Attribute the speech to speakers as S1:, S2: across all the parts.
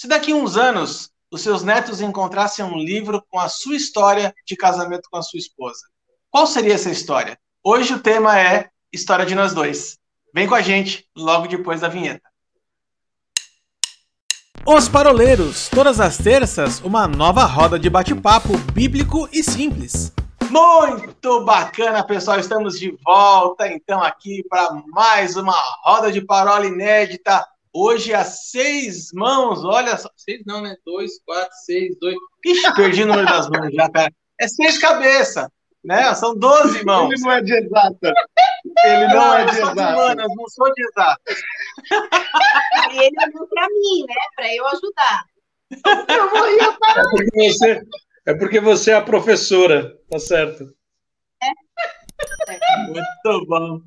S1: Se daqui a uns anos os seus netos encontrassem um livro com a sua história de casamento com a sua esposa, qual seria essa história? Hoje o tema é História de Nós Dois. Vem com a gente logo depois da vinheta. Os Paroleiros, todas as terças, uma nova roda de bate-papo bíblico e simples. Muito bacana, pessoal. Estamos de volta então aqui para mais uma roda de parola inédita. Hoje a seis mãos, olha só. Seis não, né? Dois, quatro, seis, dois. Ixi, perdi o número das mãos já, cara. É seis cabeças, né? São doze mãos.
S2: Ele não é de exata. Ele não, não é de exata.
S1: Humanas, não sou de exata.
S3: Ele olhou para mim, né? Para eu ajudar.
S2: Eu morria para. É porque você, é porque você é a professora, tá certo?
S1: É. Muito bom.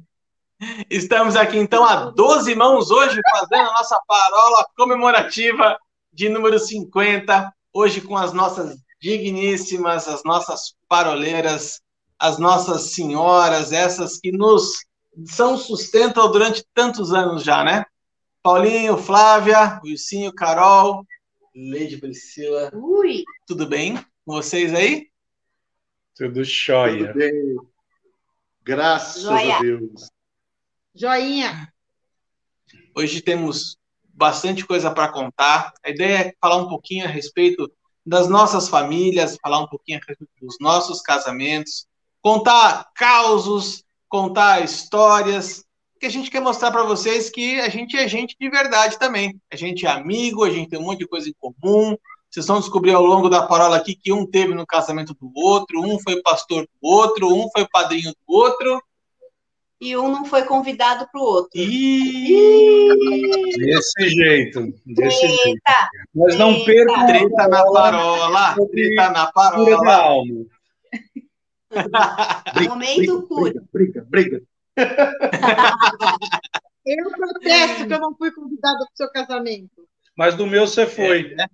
S1: Estamos aqui então a 12 mãos hoje fazendo a nossa parola comemorativa de número 50, hoje com as nossas digníssimas, as nossas paroleiras, as nossas senhoras, essas que nos são sustentam durante tantos anos já, né? Paulinho, Flávia, Wilcinho, Carol, Leide Priscila.
S3: Ui.
S1: Tudo bem com vocês aí?
S2: Tudo jóia. Tudo bem. Graças Joia. a Deus.
S3: Joinha.
S1: Hoje temos bastante coisa para contar. A ideia é falar um pouquinho a respeito das nossas famílias, falar um pouquinho a respeito dos nossos casamentos, contar causos, contar histórias, que a gente quer mostrar para vocês que a gente é gente de verdade também. A gente é amigo, a gente tem um monte de coisa em comum. Vocês vão descobrir ao longo da parola aqui que um teve no casamento do outro, um foi pastor do outro, um foi padrinho do outro
S3: e um não foi convidado para o outro.
S2: Desse jeito, desse Eita, jeito. Mas não perca
S1: treta na parola, treta na parola.
S3: Momento
S2: cura. Briga, briga, briga.
S3: eu protesto que eu não fui convidada para o seu casamento.
S2: Mas do meu você foi. É, né?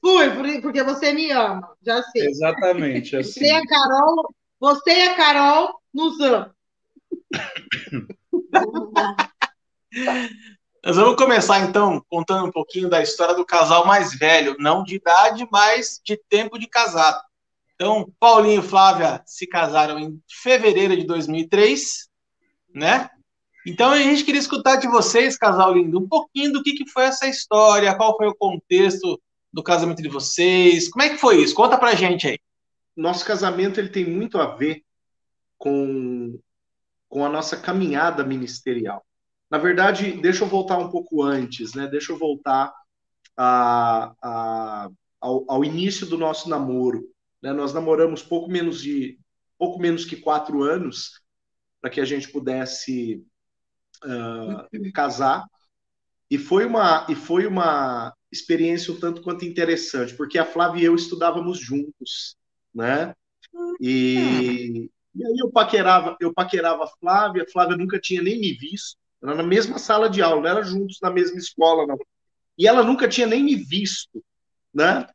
S3: Fui, porque você me ama, já sei.
S2: Exatamente. Assim.
S3: Você e a Carol, você e a Carol nos amam.
S1: Nós vamos começar então contando um pouquinho da história do casal mais velho, não de idade, mas de tempo de casado. Então, Paulinho e Flávia se casaram em fevereiro de 2003, né? Então a gente queria escutar de vocês, casal lindo, um pouquinho do que, que foi essa história, qual foi o contexto do casamento de vocês, como é que foi isso? Conta pra gente aí.
S2: Nosso casamento ele tem muito a ver com com a nossa caminhada ministerial. Na verdade, deixa eu voltar um pouco antes, né? Deixa eu voltar a, a, ao, ao, início do nosso namoro. Né? Nós namoramos pouco menos de pouco menos que quatro anos para que a gente pudesse uh, casar e foi uma e foi uma experiência um tanto quanto interessante porque a Flávia e eu estudávamos juntos, né? E. E aí eu paquerava, eu paquerava a Flávia, a Flávia nunca tinha nem me visto, era na mesma sala de aula, era juntos na mesma escola, não. E ela nunca tinha nem me visto, né?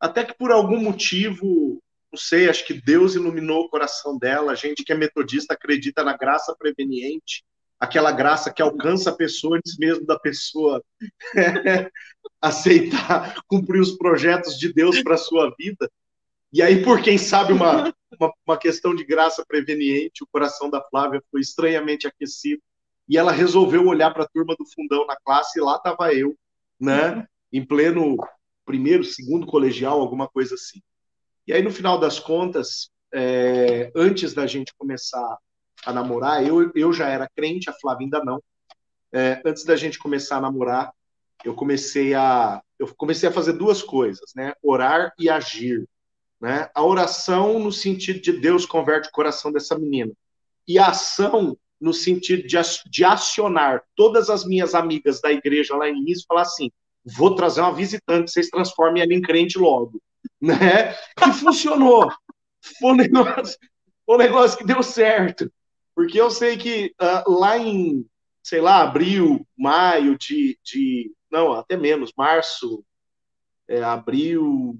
S2: Até que por algum motivo, não sei, acho que Deus iluminou o coração dela. A gente que é metodista acredita na graça preveniente, aquela graça que alcança a pessoa antes mesmo da pessoa aceitar cumprir os projetos de Deus para sua vida. E aí, por quem sabe, uma, uma, uma, questão de graça preveniente, o coração da Flávia foi estranhamente aquecido. E ela resolveu olhar para a turma do fundão na classe, e lá estava eu, né? Em pleno primeiro, segundo colegial, alguma coisa assim. E aí, no final das contas, é, antes da gente começar a namorar, eu, eu já era crente, a Flávia ainda não. É, antes da gente começar a namorar, eu comecei a eu comecei a fazer duas coisas, né? Orar e agir. Né? A oração no sentido de Deus converte o coração dessa menina. E a ação no sentido de, de acionar todas as minhas amigas da igreja lá em Nice falar assim: vou trazer uma visitante, vocês transformem ela em crente logo. Né? E funcionou. Foi um negócio, foi um negócio que deu certo. Porque eu sei que uh, lá em, sei lá, abril, maio de. de não, até menos, março, é, abril,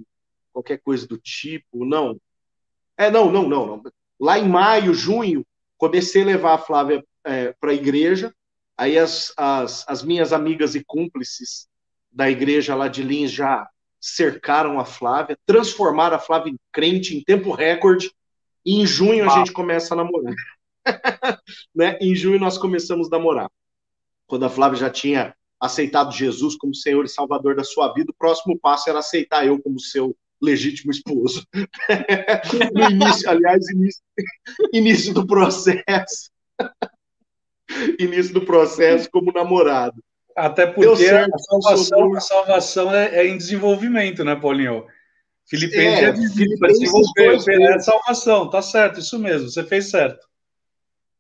S2: qualquer coisa do tipo, não. É, não, não, não, não. Lá em maio, junho, comecei a levar a Flávia é, para a igreja, aí as, as, as minhas amigas e cúmplices da igreja lá de Lins já cercaram a Flávia, transformaram a Flávia em crente em tempo recorde, e em junho a gente começa a namorar. né? Em junho nós começamos a namorar. Quando a Flávia já tinha aceitado Jesus como Senhor e Salvador da sua vida, o próximo passo era aceitar eu como seu legítimo esposo. no início, aliás, início, início do processo. início do processo como namorado.
S4: Até porque certo, a salvação, a salvação é, é, em desenvolvimento, né, Paulinho? Filipenses é, é desenvolver, é salvação, tá certo, isso mesmo, você fez certo.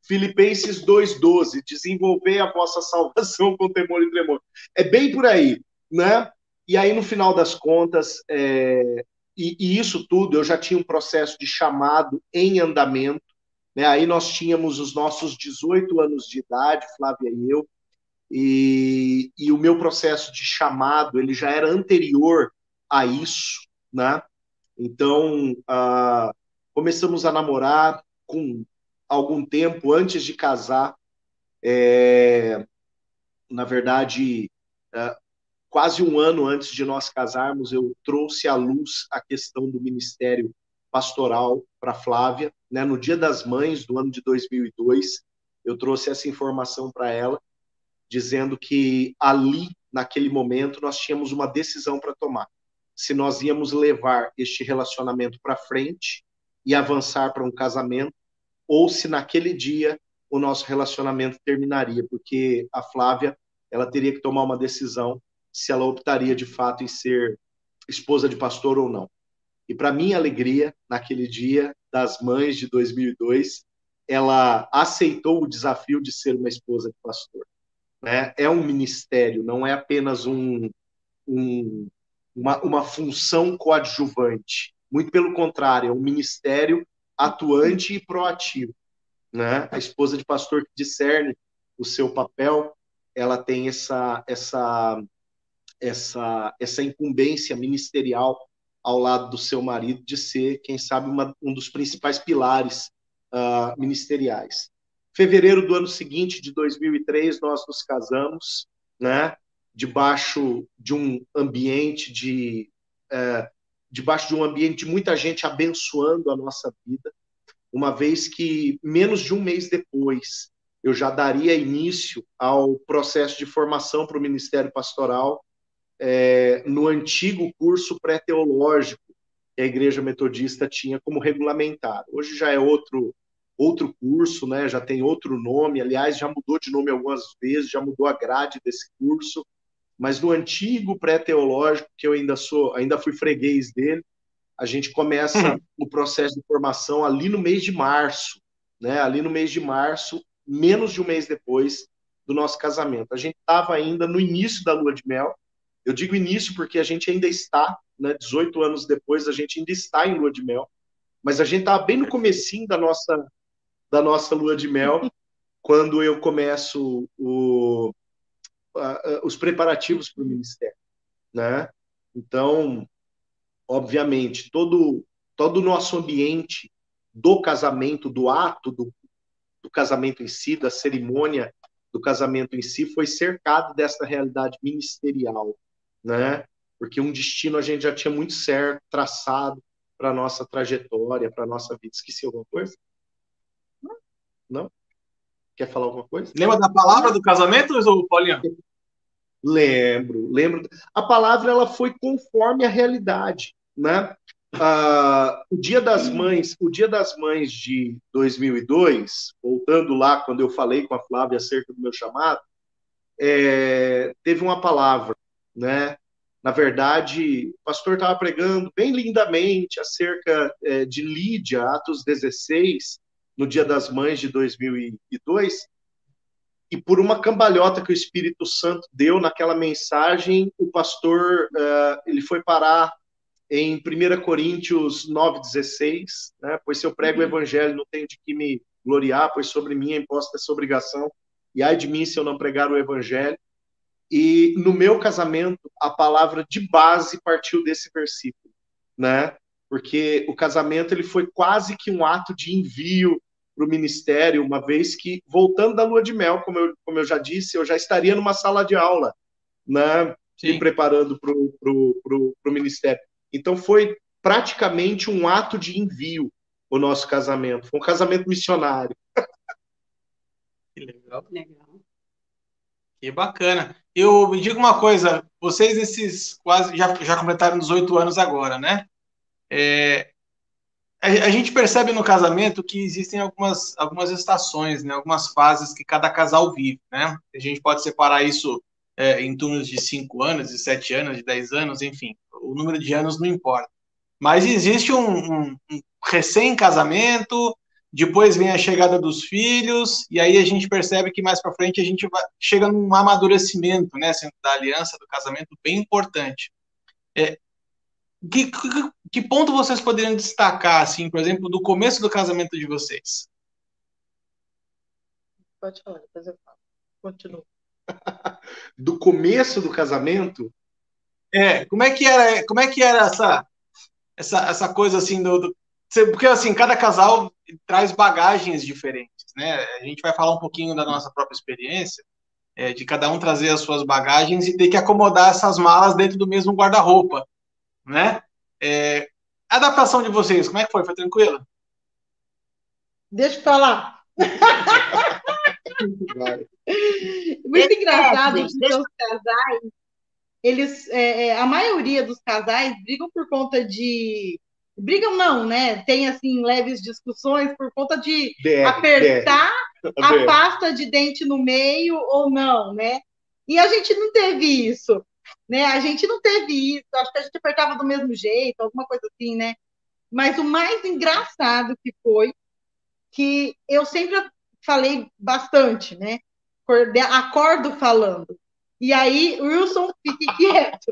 S2: Filipenses 2,12, desenvolver a vossa salvação com temor e tremor. É bem por aí, né? E aí, no final das contas, é, e, e, isso tudo, eu já tinha um processo de chamado em andamento, né? Aí nós tínhamos os nossos 18 anos de idade, Flávia e eu, e, e o meu processo de chamado, ele já era anterior a isso, né? Então, começamos a namorar com algum tempo antes de casar. É, na verdade, uh, quase um ano antes de nós casarmos, eu trouxe à luz a questão do ministério pastoral para Flávia. Né? No Dia das Mães do ano de 2002, eu trouxe essa informação para ela dizendo que ali, naquele momento, nós tínhamos uma decisão para tomar. Se nós íamos levar este relacionamento para frente e avançar para um casamento, ou se naquele dia o nosso relacionamento terminaria, porque a Flávia ela teria que tomar uma decisão se ela optaria de fato em ser esposa de pastor ou não. E para minha alegria, naquele dia das mães de 2002, ela aceitou o desafio de ser uma esposa de pastor né, é um ministério, não é apenas um, um, uma, uma função coadjuvante. Muito pelo contrário, é um ministério atuante e proativo. Né? A esposa de pastor que discerne o seu papel, ela tem essa, essa, essa, essa incumbência ministerial ao lado do seu marido de ser, quem sabe, uma, um dos principais pilares uh, ministeriais. Fevereiro do ano seguinte, de 2003, nós nos casamos, né? Debaixo de um ambiente de, é, debaixo de um ambiente de muita gente abençoando a nossa vida, uma vez que menos de um mês depois eu já daria início ao processo de formação para o Ministério Pastoral é, no antigo curso pré-teológico que a Igreja Metodista tinha como regulamentar. Hoje já é outro outro curso, né? Já tem outro nome, aliás, já mudou de nome algumas vezes, já mudou a grade desse curso, mas no antigo pré-teológico, que eu ainda sou, ainda fui freguês dele, a gente começa uhum. o processo de formação ali no mês de março, né? Ali no mês de março, menos de um mês depois do nosso casamento. A gente estava ainda no início da lua de mel. Eu digo início porque a gente ainda está, né? 18 anos depois, a gente ainda está em lua de mel. Mas a gente estava bem no comecinho da nossa da nossa lua de mel, quando eu começo o, os preparativos para o ministério, né? Então, obviamente, todo todo o nosso ambiente do casamento, do ato do, do casamento em si, da cerimônia do casamento em si, foi cercado dessa realidade ministerial, né? Porque um destino a gente já tinha muito certo, traçado para nossa trajetória, para nossa vida. Esqueci alguma coisa? Não? Quer falar alguma coisa?
S1: Lembra da palavra do casamento, ou Paulinho?
S2: Lembro, lembro. A palavra ela foi conforme a realidade, né? Ah, o Dia das Mães, o Dia das Mães de 2002, voltando lá quando eu falei com a Flávia acerca do meu chamado, é, teve uma palavra, né? Na verdade, o pastor estava pregando bem lindamente acerca é, de Lídia, Atos 16, no Dia das Mães de 2002, e por uma cambalhota que o Espírito Santo deu naquela mensagem, o pastor uh, ele foi parar em 1 Coríntios 9,16, né? pois se eu prego o evangelho, não tenho de que me gloriar, pois sobre mim é imposta essa obrigação, e ai de mim se eu não pregar o evangelho. E no meu casamento, a palavra de base partiu desse versículo, né? Porque o casamento ele foi quase que um ato de envio para o ministério, uma vez que, voltando da lua de mel, como eu, como eu já disse, eu já estaria numa sala de aula, né? Sim. me preparando para o ministério. Então foi praticamente um ato de envio o nosso casamento. Foi um casamento missionário.
S1: Que legal. legal. Que bacana. Eu me digo uma coisa, vocês esses quase já, já completaram 18 anos agora, né? É, a, a, gente percebe no casamento que existem algumas, algumas estações, né? Algumas fases que cada casal vive, né? A gente pode separar isso é, em turnos de 5 anos, de 7 anos, de 10 anos, enfim. O número de anos não importa. Mas existe um, um, um recém-casamento, depois vem a chegada dos filhos, e aí a gente percebe que mais para frente a gente vai, chega num amadurecimento, né, da aliança, do casamento, bem importante. É, que, que, que, ponto vocês poderiam destacar, assim, por exemplo, do começo do casamento de vocês?
S3: Pode falar, depois eu falo. Continua.
S2: do começo do casamento?
S1: É, como é que era, como é que era essa, essa, essa coisa assim do, do porque assim, cada casal traz bagagens diferentes, né? A gente vai falar um pouquinho da nossa própria experiência, é, de cada um trazer as suas bagagens e ter que acomodar essas malas dentro do mesmo guarda-roupa, né? É, a adaptação de vocês, como é que foi? Foi tranquila?
S3: Deixa eu falar. Muito engraçado é, porque os casais, eles, é, é, a maioria dos casais brigam por conta de brigam não, né? Tem assim leves discussões por conta de BR, apertar BR. a pasta de dente no meio ou não, né? E a gente não teve isso, né? A gente não teve isso. Acho que a gente apertava do mesmo jeito, alguma coisa assim, né? Mas o mais engraçado que foi que eu sempre falei bastante, né? Acordo falando. E aí, Wilson, fique quieto.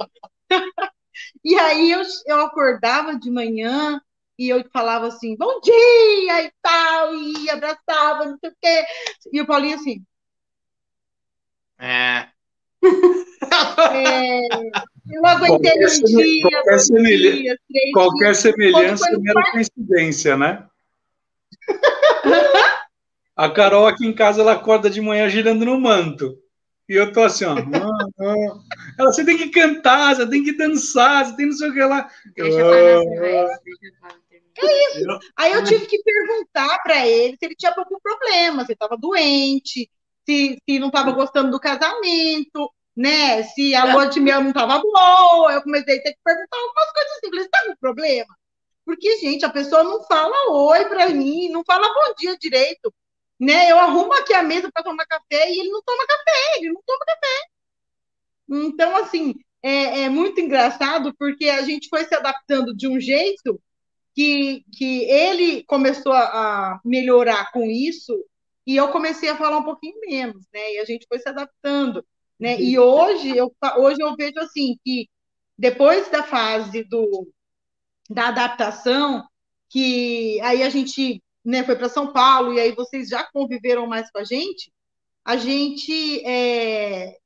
S3: E aí eu, eu acordava de manhã e eu falava assim, bom dia e tal, e abraçava, não sei o quê. E o Paulinho assim.
S1: É.
S3: é eu aguentei qualquer um dia,
S4: qualquer, semelha... dias, três qualquer dias. semelhança é mera coincidência, né? A Carol aqui em casa ela acorda de manhã girando no manto. E eu tô assim, ó. Ela, você tem que cantar, você tem que dançar, você tem não sei o que lá. Deixa
S3: ah, É isso. Aí eu tive que perguntar para ele se ele tinha algum problema, se estava doente, se, se não estava gostando do casamento, né? Se a lua de mel não estava boa. Eu comecei a ter que perguntar algumas coisas assim. Você tá com problema? Porque, gente, a pessoa não fala oi para mim, não fala bom dia direito né? Eu arrumo aqui a mesa para tomar café e ele não toma café, ele não toma café. Então, assim, é, é, muito engraçado porque a gente foi se adaptando de um jeito que, que ele começou a melhorar com isso e eu comecei a falar um pouquinho menos, né? E a gente foi se adaptando, né? E hoje eu, hoje eu vejo assim que depois da fase do, da adaptação, que aí a gente né, foi para São Paulo, e aí vocês já conviveram mais com a gente, a gente. É,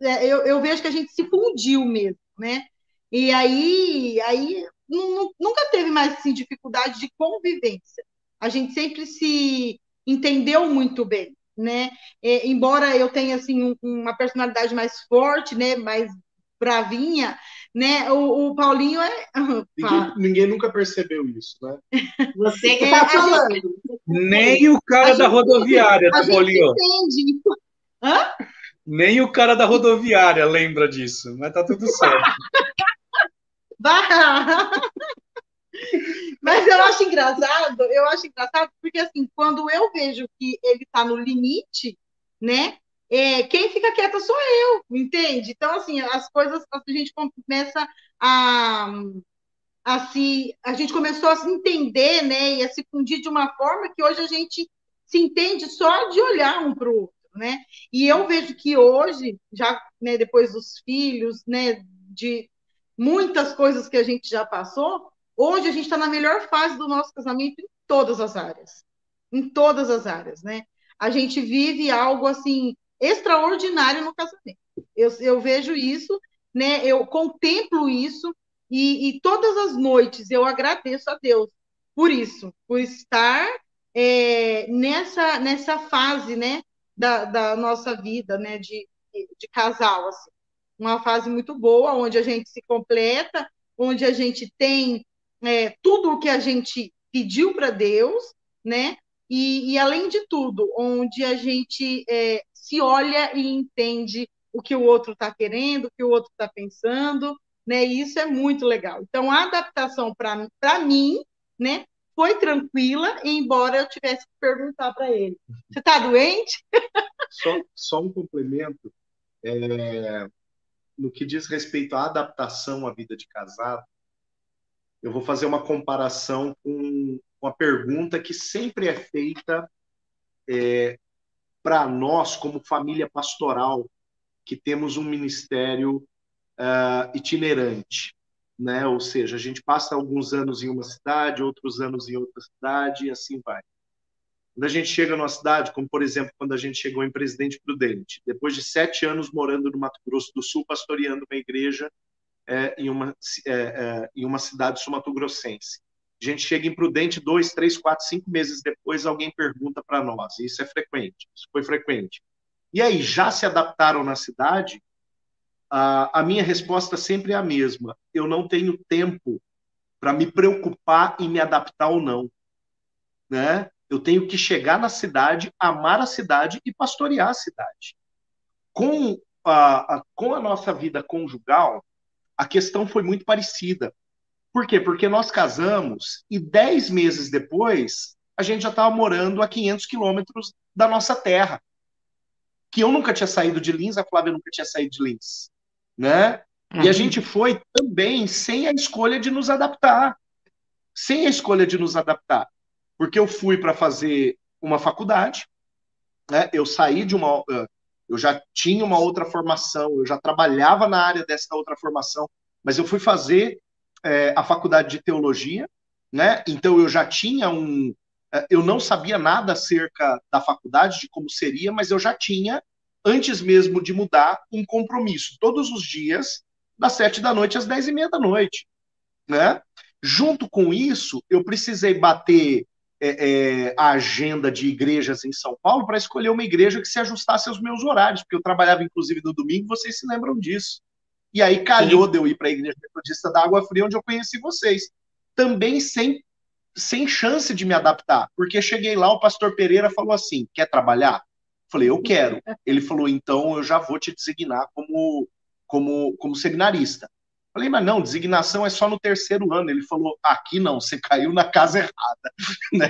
S3: é, eu, eu vejo que a gente se fundiu mesmo, né? E aí, aí nunca teve mais assim, dificuldade de convivência. A gente sempre se entendeu muito bem, né? É, embora eu tenha assim um, uma personalidade mais forte, né, mais bravinha, né? O, o Paulinho é.
S2: Ninguém, ninguém, nunca percebeu isso, né?
S3: Você que está é, falando. Gente...
S4: Nem o cara da rodoviária,
S3: né, Paulinho? Entende. Hã?
S4: Nem o cara da rodoviária lembra disso, mas tá tudo certo.
S3: mas eu acho engraçado, eu acho engraçado porque assim, quando eu vejo que ele está no limite, né? É, quem fica quieta sou eu, entende? Então, assim, as coisas, a gente começa a, a se, a gente começou a se entender, né, e a se fundir de uma forma que hoje a gente se entende só de olhar um para o outro, né? E eu vejo que hoje, já, né, depois dos filhos, né, de muitas coisas que a gente já passou, hoje a gente está na melhor fase do nosso casamento em todas as áreas, em todas as áreas, né? A gente vive algo assim extraordinário no casamento. Eu, eu vejo isso, né? Eu contemplo isso e, e, todas as noites eu agradeço a Deus por isso, por estar é, nessa nessa fase, né? Da, da nossa vida, né? De, de casal, assim. uma fase muito boa, onde a gente se completa, onde a gente tem é, tudo o que a gente pediu para Deus, né? E, e, além de tudo, onde a gente é, se olha e entende o que o outro está querendo, o que o outro está pensando, né? E isso é muito legal. Então, a adaptação para mim, né, foi tranquila, embora eu tivesse que perguntar para ele: você está doente?
S2: Só, só um complemento. É, no que diz respeito à adaptação à vida de casado, eu vou fazer uma comparação com uma pergunta que sempre é feita é, para nós, como família pastoral, que temos um ministério uh, itinerante. Né? Ou seja, a gente passa alguns anos em uma cidade, outros anos em outra cidade, e assim vai. Quando a gente chega numa cidade, como por exemplo, quando a gente chegou em Presidente Prudente, depois de sete anos morando no Mato Grosso do Sul, pastoreando uma igreja é, em, uma, é, é, em uma cidade sumatogrossense. A gente chega em Prudente dois, três, quatro, cinco meses depois, alguém pergunta para nós. Isso é frequente, isso foi frequente. E aí, já se adaptaram na cidade? A, a minha resposta sempre é a mesma. Eu não tenho tempo para me preocupar em me adaptar ou não. Né? Eu tenho que chegar na cidade, amar a cidade e pastorear a cidade. Com a, a, com a nossa vida conjugal, a questão foi muito parecida. Por quê? Porque nós casamos e dez meses depois a gente já estava morando a 500 quilômetros da nossa terra. Que eu nunca tinha saído de Lins, a Flávia nunca tinha saído de Lins. Né? Uhum. E a uhum. gente foi também sem a escolha de nos adaptar. Sem a escolha de nos adaptar porque eu fui para fazer uma faculdade, né? Eu saí de uma, eu já tinha uma outra formação, eu já trabalhava na área dessa outra formação, mas eu fui fazer é, a faculdade de teologia, né? Então eu já tinha um, é, eu não sabia nada acerca da faculdade, de como seria, mas eu já tinha, antes mesmo de mudar, um compromisso todos os dias, das sete da noite às dez e meia da noite, né? Junto com isso, eu precisei bater é, é, a agenda de igrejas em São Paulo para escolher uma igreja que se ajustasse aos meus horários, porque eu trabalhava inclusive no domingo, vocês se lembram disso. E aí calhou Sim. de eu ir para a igreja metodista da Água Fria, onde eu conheci vocês. Também sem, sem chance de me adaptar, porque cheguei lá, o pastor Pereira falou assim: quer trabalhar? Falei, eu quero. Ele falou, então eu já vou te designar como, como, como seminarista. Falei, mas não, designação é só no terceiro ano. Ele falou, aqui não, você caiu na casa errada. Né?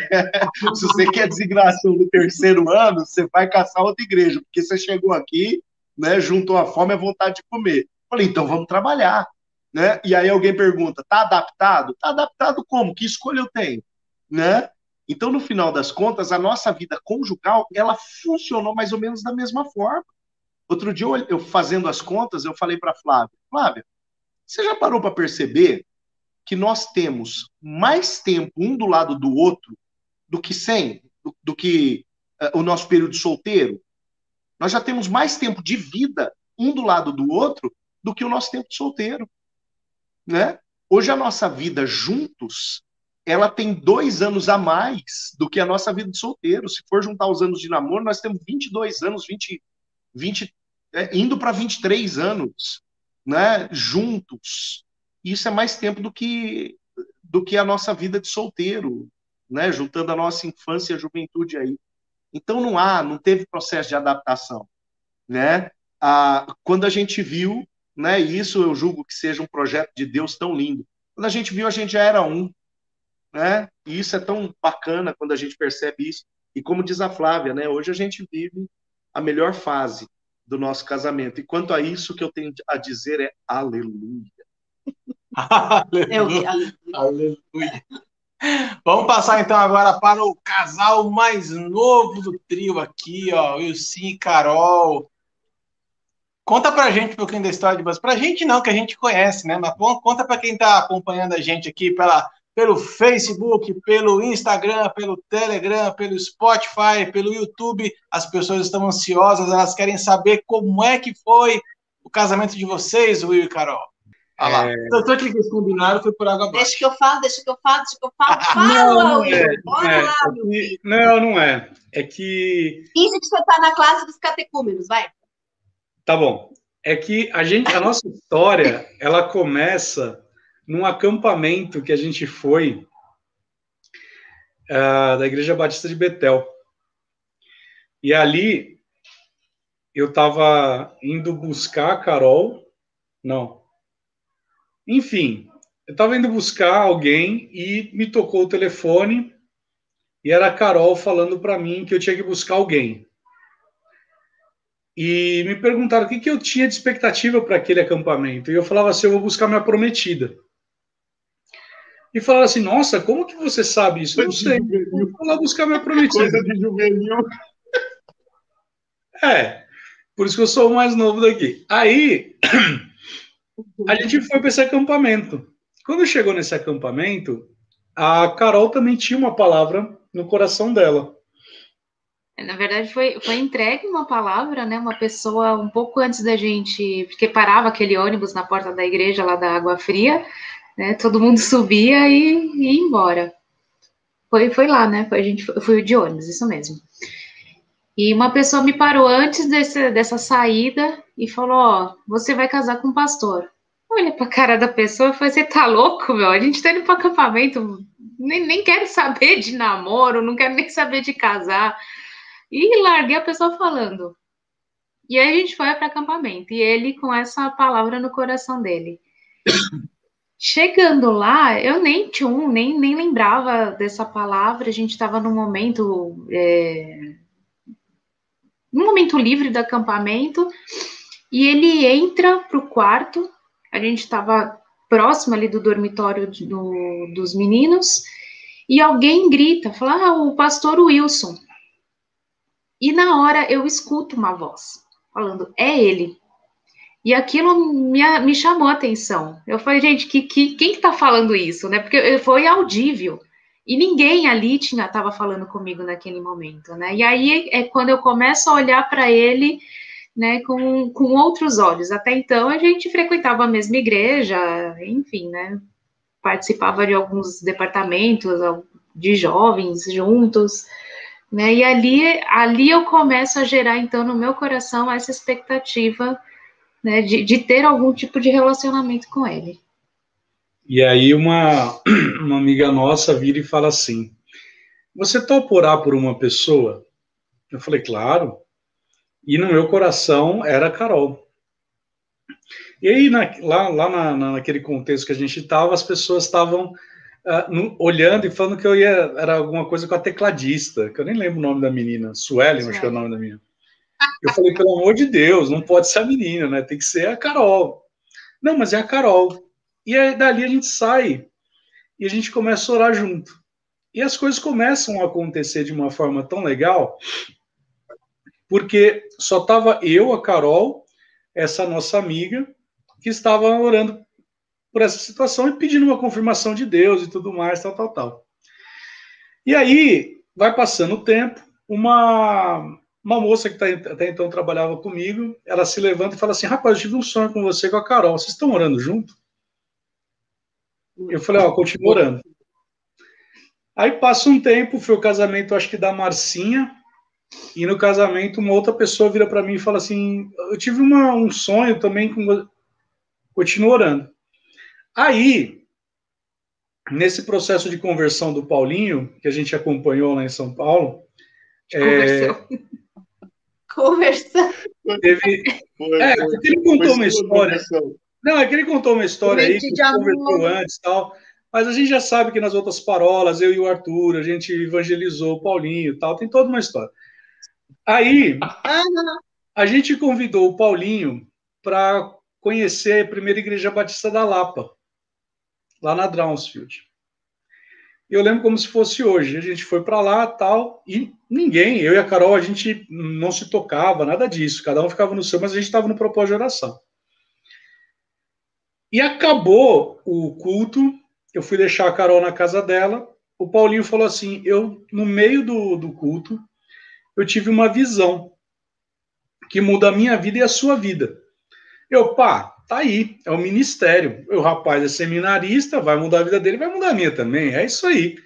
S2: Se você quer designação no terceiro ano, você vai caçar outra igreja, porque você chegou aqui, né, juntou a fome e a vontade de comer. Falei, então vamos trabalhar. Né? E aí alguém pergunta, tá adaptado? Tá adaptado como? Que escolha eu tenho? Né? Então, no final das contas, a nossa vida conjugal, ela funcionou mais ou menos da mesma forma. Outro dia, eu fazendo as contas, eu falei para Flávia, Flávia, você já parou para perceber que nós temos mais tempo um do lado do outro do que sem, do, do que uh, o nosso período solteiro? Nós já temos mais tempo de vida um do lado do outro do que o nosso tempo de solteiro, né? Hoje a nossa vida juntos, ela tem dois anos a mais do que a nossa vida de solteiro. Se for juntar os anos de namoro, nós temos 22 anos, 20, 20 é, indo para 23 anos né, juntos. Isso é mais tempo do que do que a nossa vida de solteiro, né, juntando a nossa infância e a juventude aí. Então não há, não teve processo de adaptação, né? Ah, quando a gente viu, né, e isso eu julgo que seja um projeto de Deus tão lindo. Quando a gente viu, a gente já era um, né? E isso é tão bacana quando a gente percebe isso. E como diz a Flávia, né, hoje a gente vive a melhor fase do nosso casamento. E quanto a isso, o que eu tenho a dizer é aleluia.
S1: aleluia. aleluia. Vamos passar então agora para o casal mais novo do trio aqui, ó, Wilson e Carol. Conta pra gente um pouquinho da história de vocês. Pra gente não, que a gente conhece, né? Mas conta pra quem tá acompanhando a gente aqui pela pelo Facebook, pelo Instagram, pelo Telegram, pelo Spotify, pelo YouTube. As pessoas estão ansiosas, elas querem saber como é que foi o casamento de vocês, Will e Carol. Olha lá. É... Tanto que eles combinaram foi por água abaixo.
S5: Deixa que eu falo, deixa que eu falo, deixa que eu falo. Fala, não, Will. É,
S4: Bora é, lá, é que, Não, não é. É que.
S5: Finge que você está na classe dos catecúmenos, vai.
S4: Tá bom. é que a gente, a nossa história, ela começa num acampamento que a gente foi uh, da Igreja Batista de Betel. E ali eu estava indo buscar a Carol, não. Enfim, eu estava indo buscar alguém e me tocou o telefone e era a Carol falando para mim que eu tinha que buscar alguém. E me perguntaram o que, que eu tinha de expectativa para aquele acampamento. E eu falava assim: eu vou buscar minha prometida. E falaram assim: nossa, como que você sabe isso? Eu não sei. Eu vou lá buscar minha prometida. Coisa de juvenil. É, por isso que eu sou o mais novo daqui. Aí, a gente foi para esse acampamento. Quando chegou nesse acampamento, a Carol também tinha uma palavra no coração dela.
S6: Na verdade, foi, foi entregue uma palavra, né? Uma pessoa um pouco antes da gente, porque parava aquele ônibus na porta da igreja lá da Água Fria, né? Todo mundo subia e, e ia embora. Foi, foi lá, né? Foi, a gente foi, de ônibus, isso mesmo. E uma pessoa me parou antes desse, dessa saída e falou: Ó, você vai casar com um pastor. Eu olhei pra cara da pessoa e falei: Você tá louco, meu? A gente tá indo pro acampamento, nem, nem quero saber de namoro, não quero nem saber de casar. E larguei a pessoa falando. E aí a gente foi para acampamento, e ele com essa palavra no coração dele. Chegando lá, eu nem tchum, nem, nem lembrava dessa palavra, a gente estava num momento. É, num momento livre do acampamento, e ele entra para o quarto, a gente estava próximo ali do dormitório do, dos meninos, e alguém grita, fala, ah, o pastor Wilson. E na hora eu escuto uma voz falando, é ele. E aquilo me, me chamou a atenção. Eu falei, gente, que, que, quem que tá falando isso, né? Porque foi audível. E ninguém ali tinha estava falando comigo naquele momento, né? E aí é quando eu começo a olhar para ele, né, com, com outros olhos. Até então a gente frequentava a mesma igreja, enfim, né? Participava de alguns departamentos de jovens juntos, né? E ali, ali eu começo a gerar, então, no meu coração, essa expectativa né, de, de ter algum tipo de relacionamento com ele.
S4: E aí uma, uma amiga nossa vira e fala assim, você topa orar por uma pessoa? Eu falei, claro. E no meu coração era a Carol. E aí, na, lá, lá na, naquele contexto que a gente estava, as pessoas estavam uh, olhando e falando que eu ia, era alguma coisa com a tecladista, que eu nem lembro o nome da menina, Suelen, acho que é o nome da menina. Eu falei, pelo amor de Deus, não pode ser a menina, né? Tem que ser a Carol. Não, mas é a Carol. E aí, dali a gente sai e a gente começa a orar junto. E as coisas começam a acontecer de uma forma tão legal, porque só tava eu, a Carol, essa nossa amiga, que estava orando por essa situação e pedindo uma confirmação de Deus e tudo mais, tal, tal, tal. E aí, vai passando o tempo, uma, uma moça que tá, até então trabalhava comigo, ela se levanta e fala assim, rapaz, eu tive um sonho com você com a Carol, vocês estão orando junto? Eu falei, ó, continua orando. Aí passa um tempo, foi o casamento, acho que da Marcinha, e no casamento uma outra pessoa vira para mim e fala assim, eu tive uma, um sonho também com... Continua orando. Aí, nesse processo de conversão do Paulinho, que a gente acompanhou lá em São Paulo.
S6: Conversão. É... Conversão.
S4: Teve... É, ele contou uma história. Não, é que ele contou uma história aí que conversou antes e tal. Mas a gente já sabe que nas outras parolas, eu e o Arthur, a gente evangelizou o Paulinho e tal, tem toda uma história. Aí, a gente convidou o Paulinho para conhecer a primeira igreja batista da Lapa lá na Drownsfield. Eu lembro como se fosse hoje. A gente foi para lá tal, e ninguém, eu e a Carol, a gente não se tocava, nada disso. Cada um ficava no seu, mas a gente estava no propósito de oração. E acabou o culto, eu fui deixar a Carol na casa dela. O Paulinho falou assim: eu, no meio do, do culto, eu tive uma visão que muda a minha vida e a sua vida. Eu, pá, Tá aí, é o ministério. O rapaz é seminarista, vai mudar a vida dele, vai mudar a minha também. É isso aí.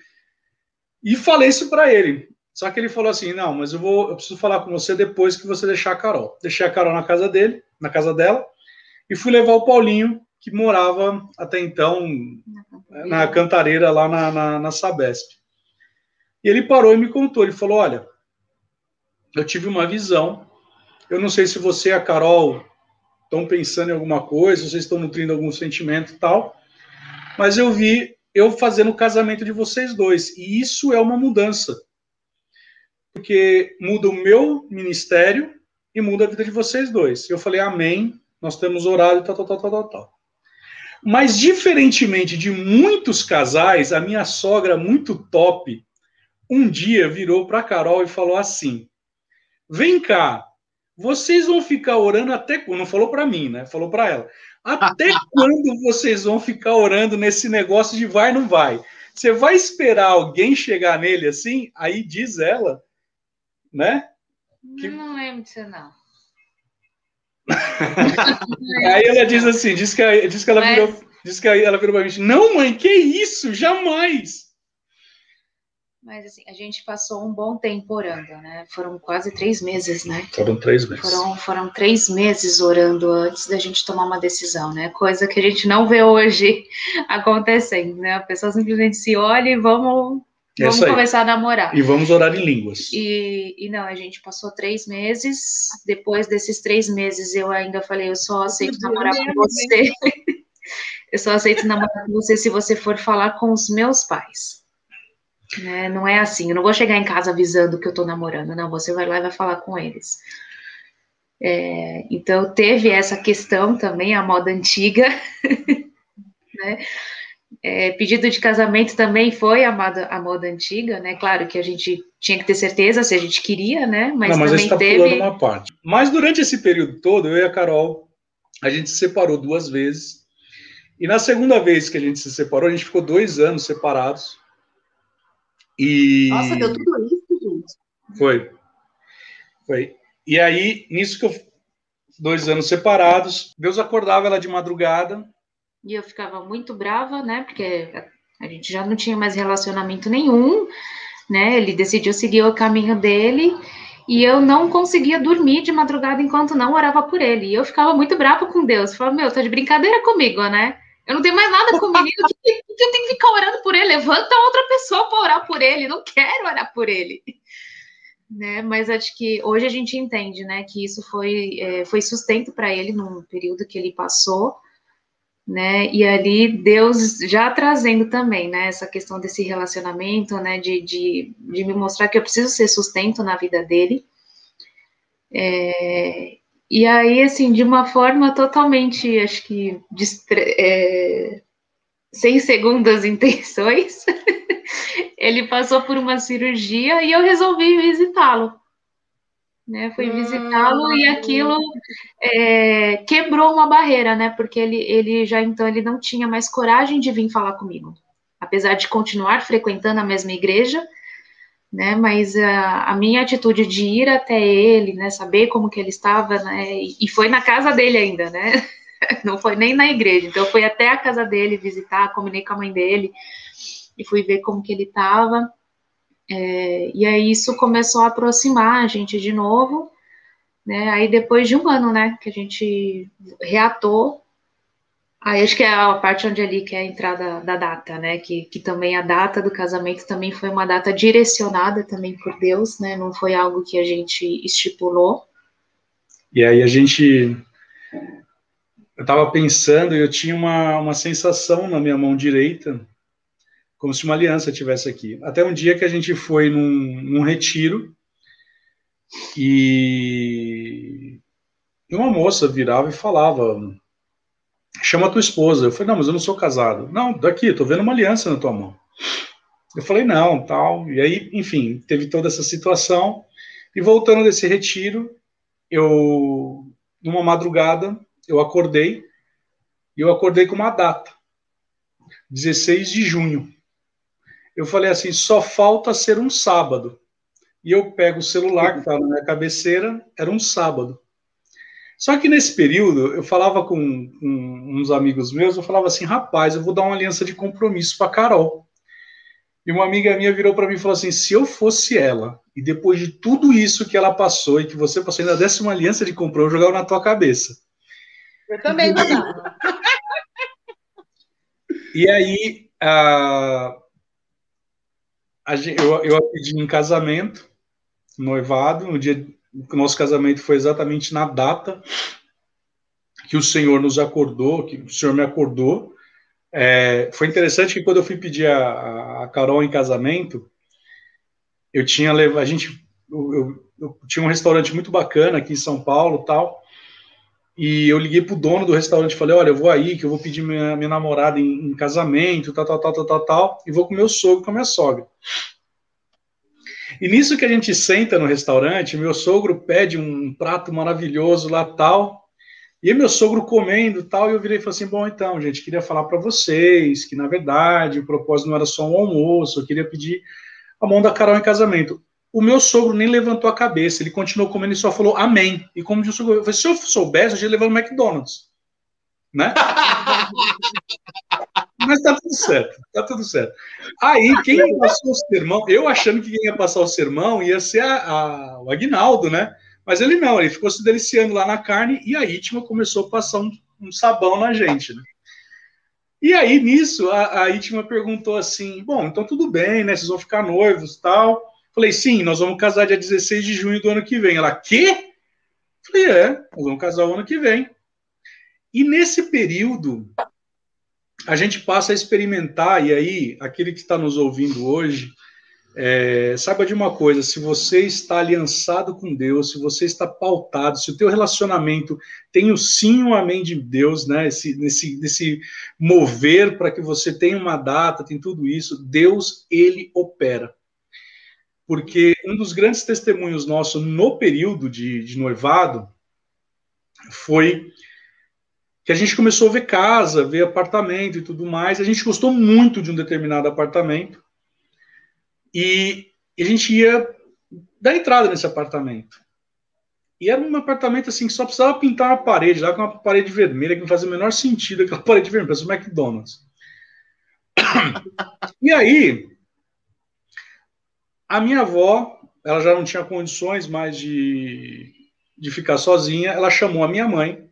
S4: E falei isso para ele. Só que ele falou assim: não, mas eu vou, eu preciso falar com você depois que você deixar a Carol. Deixei a Carol na casa dele. na casa dela, e fui levar o Paulinho, que morava até então na cantareira lá na, na, na Sabesp. E ele parou e me contou, ele falou, olha, eu tive uma visão, eu não sei se você e a Carol estão pensando em alguma coisa, vocês estão nutrindo algum sentimento e tal, mas eu vi eu fazendo o casamento de vocês dois, e isso é uma mudança, porque muda o meu ministério e muda a vida de vocês dois. Eu falei, amém, nós temos orado e tal, tal, tal, tal, tal. Mas, diferentemente de muitos casais, a minha sogra, muito top, um dia virou para Carol e falou assim: Vem cá, vocês vão ficar orando até quando? Não falou para mim, né? Falou para ela. Até quando vocês vão ficar orando nesse negócio de vai não vai? Você vai esperar alguém chegar nele assim? Aí diz ela, né?
S6: Que... Não lembro disso, não.
S4: Aí ela diz assim, diz que, diz que ela Mas... virou, diz que ela virou pra mim, não, mãe, que isso? Jamais!
S6: Mas assim, a gente passou um bom tempo orando, né? Foram quase três meses, né?
S4: Foram três meses.
S6: Foram, foram três meses orando antes da gente tomar uma decisão, né? Coisa que a gente não vê hoje acontecendo, né? A pessoa simplesmente se olha e vamos, vamos começar a namorar.
S4: E vamos orar em línguas.
S6: E, e não, a gente passou três meses. Depois desses três meses, eu ainda falei, eu só aceito namorar com você. eu só aceito namorar com você se você for falar com os meus pais. Né? Não é assim, eu não vou chegar em casa avisando que eu tô namorando, não, você vai lá e vai falar com eles. É, então, teve essa questão também, a moda antiga, né? É, pedido de casamento também foi a moda, a moda antiga, né? Claro que a gente tinha que ter certeza se a gente queria, né?
S4: Mas, não, mas também tá teve. uma parte. Mas durante esse período todo, eu e a Carol, a gente se separou duas vezes. E na segunda vez que a gente se separou, a gente ficou dois anos separados. E...
S3: Nossa, deu tudo isso, gente.
S4: Foi. Foi. E aí, nisso que eu. Dois anos separados, Deus acordava ela de madrugada.
S6: E eu ficava muito brava, né? Porque a gente já não tinha mais relacionamento nenhum, né? Ele decidiu seguir o caminho dele e eu não conseguia dormir de madrugada enquanto não orava por ele. E eu ficava muito brava com Deus. Falava, meu, tá de brincadeira comigo, né? Eu não tenho mais nada com o menino. que, que eu tenho que ficar orando por ele? Levanta outra pessoa para orar por ele. Não quero orar por ele. Né? Mas acho que hoje a gente entende, né, que isso foi, é, foi sustento para ele num período que ele passou, né? E ali Deus já trazendo também, né, essa questão desse relacionamento, né, de, de, de me mostrar que eu preciso ser sustento na vida dele. É, e aí, assim, de uma forma totalmente, acho que, é, sem segundas intenções, ele passou por uma cirurgia e eu resolvi visitá-lo. Né, fui visitá-lo e aquilo é, quebrou uma barreira, né? Porque ele, ele já então ele não tinha mais coragem de vir falar comigo, apesar de continuar frequentando a mesma igreja, né? Mas a, a, minha atitude de ir até ele, né? Saber como que ele estava, né? E, e foi na casa dele ainda, né? Não foi nem na igreja. Então eu fui até a casa dele visitar, combinei com a mãe dele e fui ver como que ele estava. É, e aí isso começou a aproximar a gente de novo, né? Aí depois de um ano, né, que a gente reatou Aí acho que é a parte onde ali que é a entrada da data, né? Que, que também a data do casamento também foi uma data direcionada também por Deus, né? Não foi algo que a gente estipulou.
S4: E aí a gente. Eu estava pensando eu tinha uma, uma sensação na minha mão direita, como se uma aliança tivesse aqui. Até um dia que a gente foi num, num retiro e uma moça virava e falava chama a tua esposa. Eu falei, não, mas eu não sou casado. Não, daqui, tô vendo uma aliança na tua mão. Eu falei, não, tal. E aí, enfim, teve toda essa situação. E voltando desse retiro, eu, numa madrugada, eu acordei, e eu acordei com uma data, 16 de junho. Eu falei assim, só falta ser um sábado. E eu pego o celular que estava na minha cabeceira, era um sábado. Só que nesse período, eu falava com, uns amigos meus, eu falava assim, rapaz, eu vou dar uma aliança de compromisso para Carol. E uma amiga minha virou para mim e falou assim: se eu fosse ela, e depois de tudo isso que ela passou e que você passou, ainda desse uma aliança de compromisso, eu jogava na tua cabeça.
S3: Eu também gostava.
S4: E aí, a, a, eu, eu a pedi em casamento, noivado, no dia o nosso casamento foi exatamente na data que o Senhor nos acordou, que o Senhor me acordou. É, foi interessante que quando eu fui pedir a, a Carol em casamento, eu tinha levado, a gente, eu, eu, eu, tinha um restaurante muito bacana aqui em São Paulo, tal, e eu liguei pro dono do restaurante e falei, olha, eu vou aí, que eu vou pedir minha, minha namorada em, em casamento, tal, tal, tal, tal, tal, tal, e vou com meu sogro, com a minha sogra. E nisso que a gente senta no restaurante, meu sogro pede um prato maravilhoso lá, tal, e meu sogro comendo tal, e eu virei e falei assim: bom, então, gente, queria falar para vocês que, na verdade, o propósito não era só um almoço, eu queria pedir a mão da Carol em casamento. O meu sogro nem levantou a cabeça, ele continuou comendo e só falou amém. E como disse o sogro, se eu soubesse, eu já levava no McDonald's. Né? Mas tá tudo certo, tá tudo certo. Aí, quem passou o sermão, eu achando que quem ia passar o sermão ia ser a, a, o Agnaldo, né? Mas ele não, ele ficou se deliciando lá na carne e a Itma começou a passar um, um sabão na gente, né? E aí, nisso, a, a Itma perguntou assim: Bom, então tudo bem, né? Vocês vão ficar noivos tal. Falei, sim, nós vamos casar dia 16 de junho do ano que vem. Ela, quê? Falei, é, nós vamos casar o ano que vem. E nesse período, a gente passa a experimentar, e aí, aquele que está nos ouvindo hoje, é, saiba de uma coisa: se você está aliançado com Deus, se você está pautado, se o teu relacionamento tem o sim e o amém de Deus, né? Esse, nesse, nesse mover para que você tenha uma data, tem tudo isso, Deus ele opera. Porque um dos grandes testemunhos nossos no período de, de noivado foi que a gente começou a ver casa, ver apartamento e tudo mais. A gente gostou muito de um determinado apartamento e a gente ia dar entrada nesse apartamento. E era um apartamento assim que só precisava pintar uma parede, lá com uma parede vermelha, que não fazia o menor sentido aquela parede vermelha, parece um McDonald's. E aí, a minha avó, ela já não tinha condições mais de, de ficar sozinha, ela chamou a minha mãe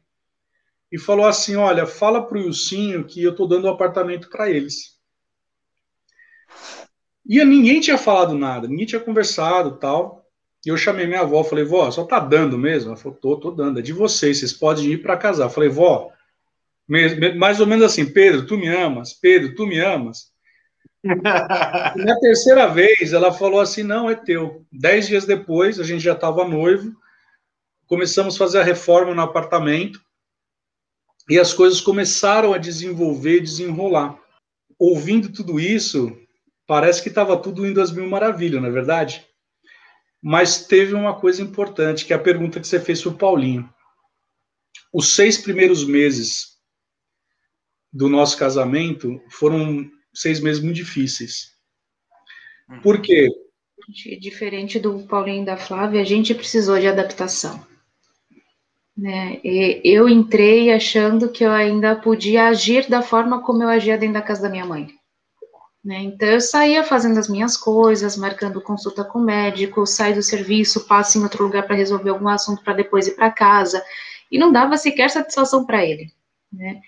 S4: e falou assim: Olha, fala pro Ilcinho que eu estou dando o um apartamento para eles. E ninguém tinha falado nada, ninguém tinha conversado tal. E eu chamei minha avó, falei, vó, só tá dando mesmo? Ela falou, tô, tô dando, é de vocês, vocês podem ir para casar. Eu falei, vó, mais ou menos assim, Pedro, tu me amas? Pedro, tu me amas? na terceira vez, ela falou assim, não, é teu. Dez dias depois, a gente já estava noivo, começamos a fazer a reforma no apartamento, e as coisas começaram a desenvolver, desenrolar. Ouvindo tudo isso, parece que estava tudo indo às mil maravilhas, não é verdade? Mas teve uma coisa importante, que é a pergunta que você fez para o Paulinho. Os seis primeiros meses do nosso casamento foram seis meses muito difíceis. Uhum. Por quê?
S6: Diferente do Paulinho e da Flávia, a gente precisou de adaptação. Né? eu entrei achando que eu ainda podia agir da forma como eu agia dentro da casa da minha mãe. Né? Então, eu saía fazendo as minhas coisas, marcando consulta com o médico, saio do serviço, passo em outro lugar para resolver algum assunto para depois ir para casa, e não dava sequer satisfação para ele. Né?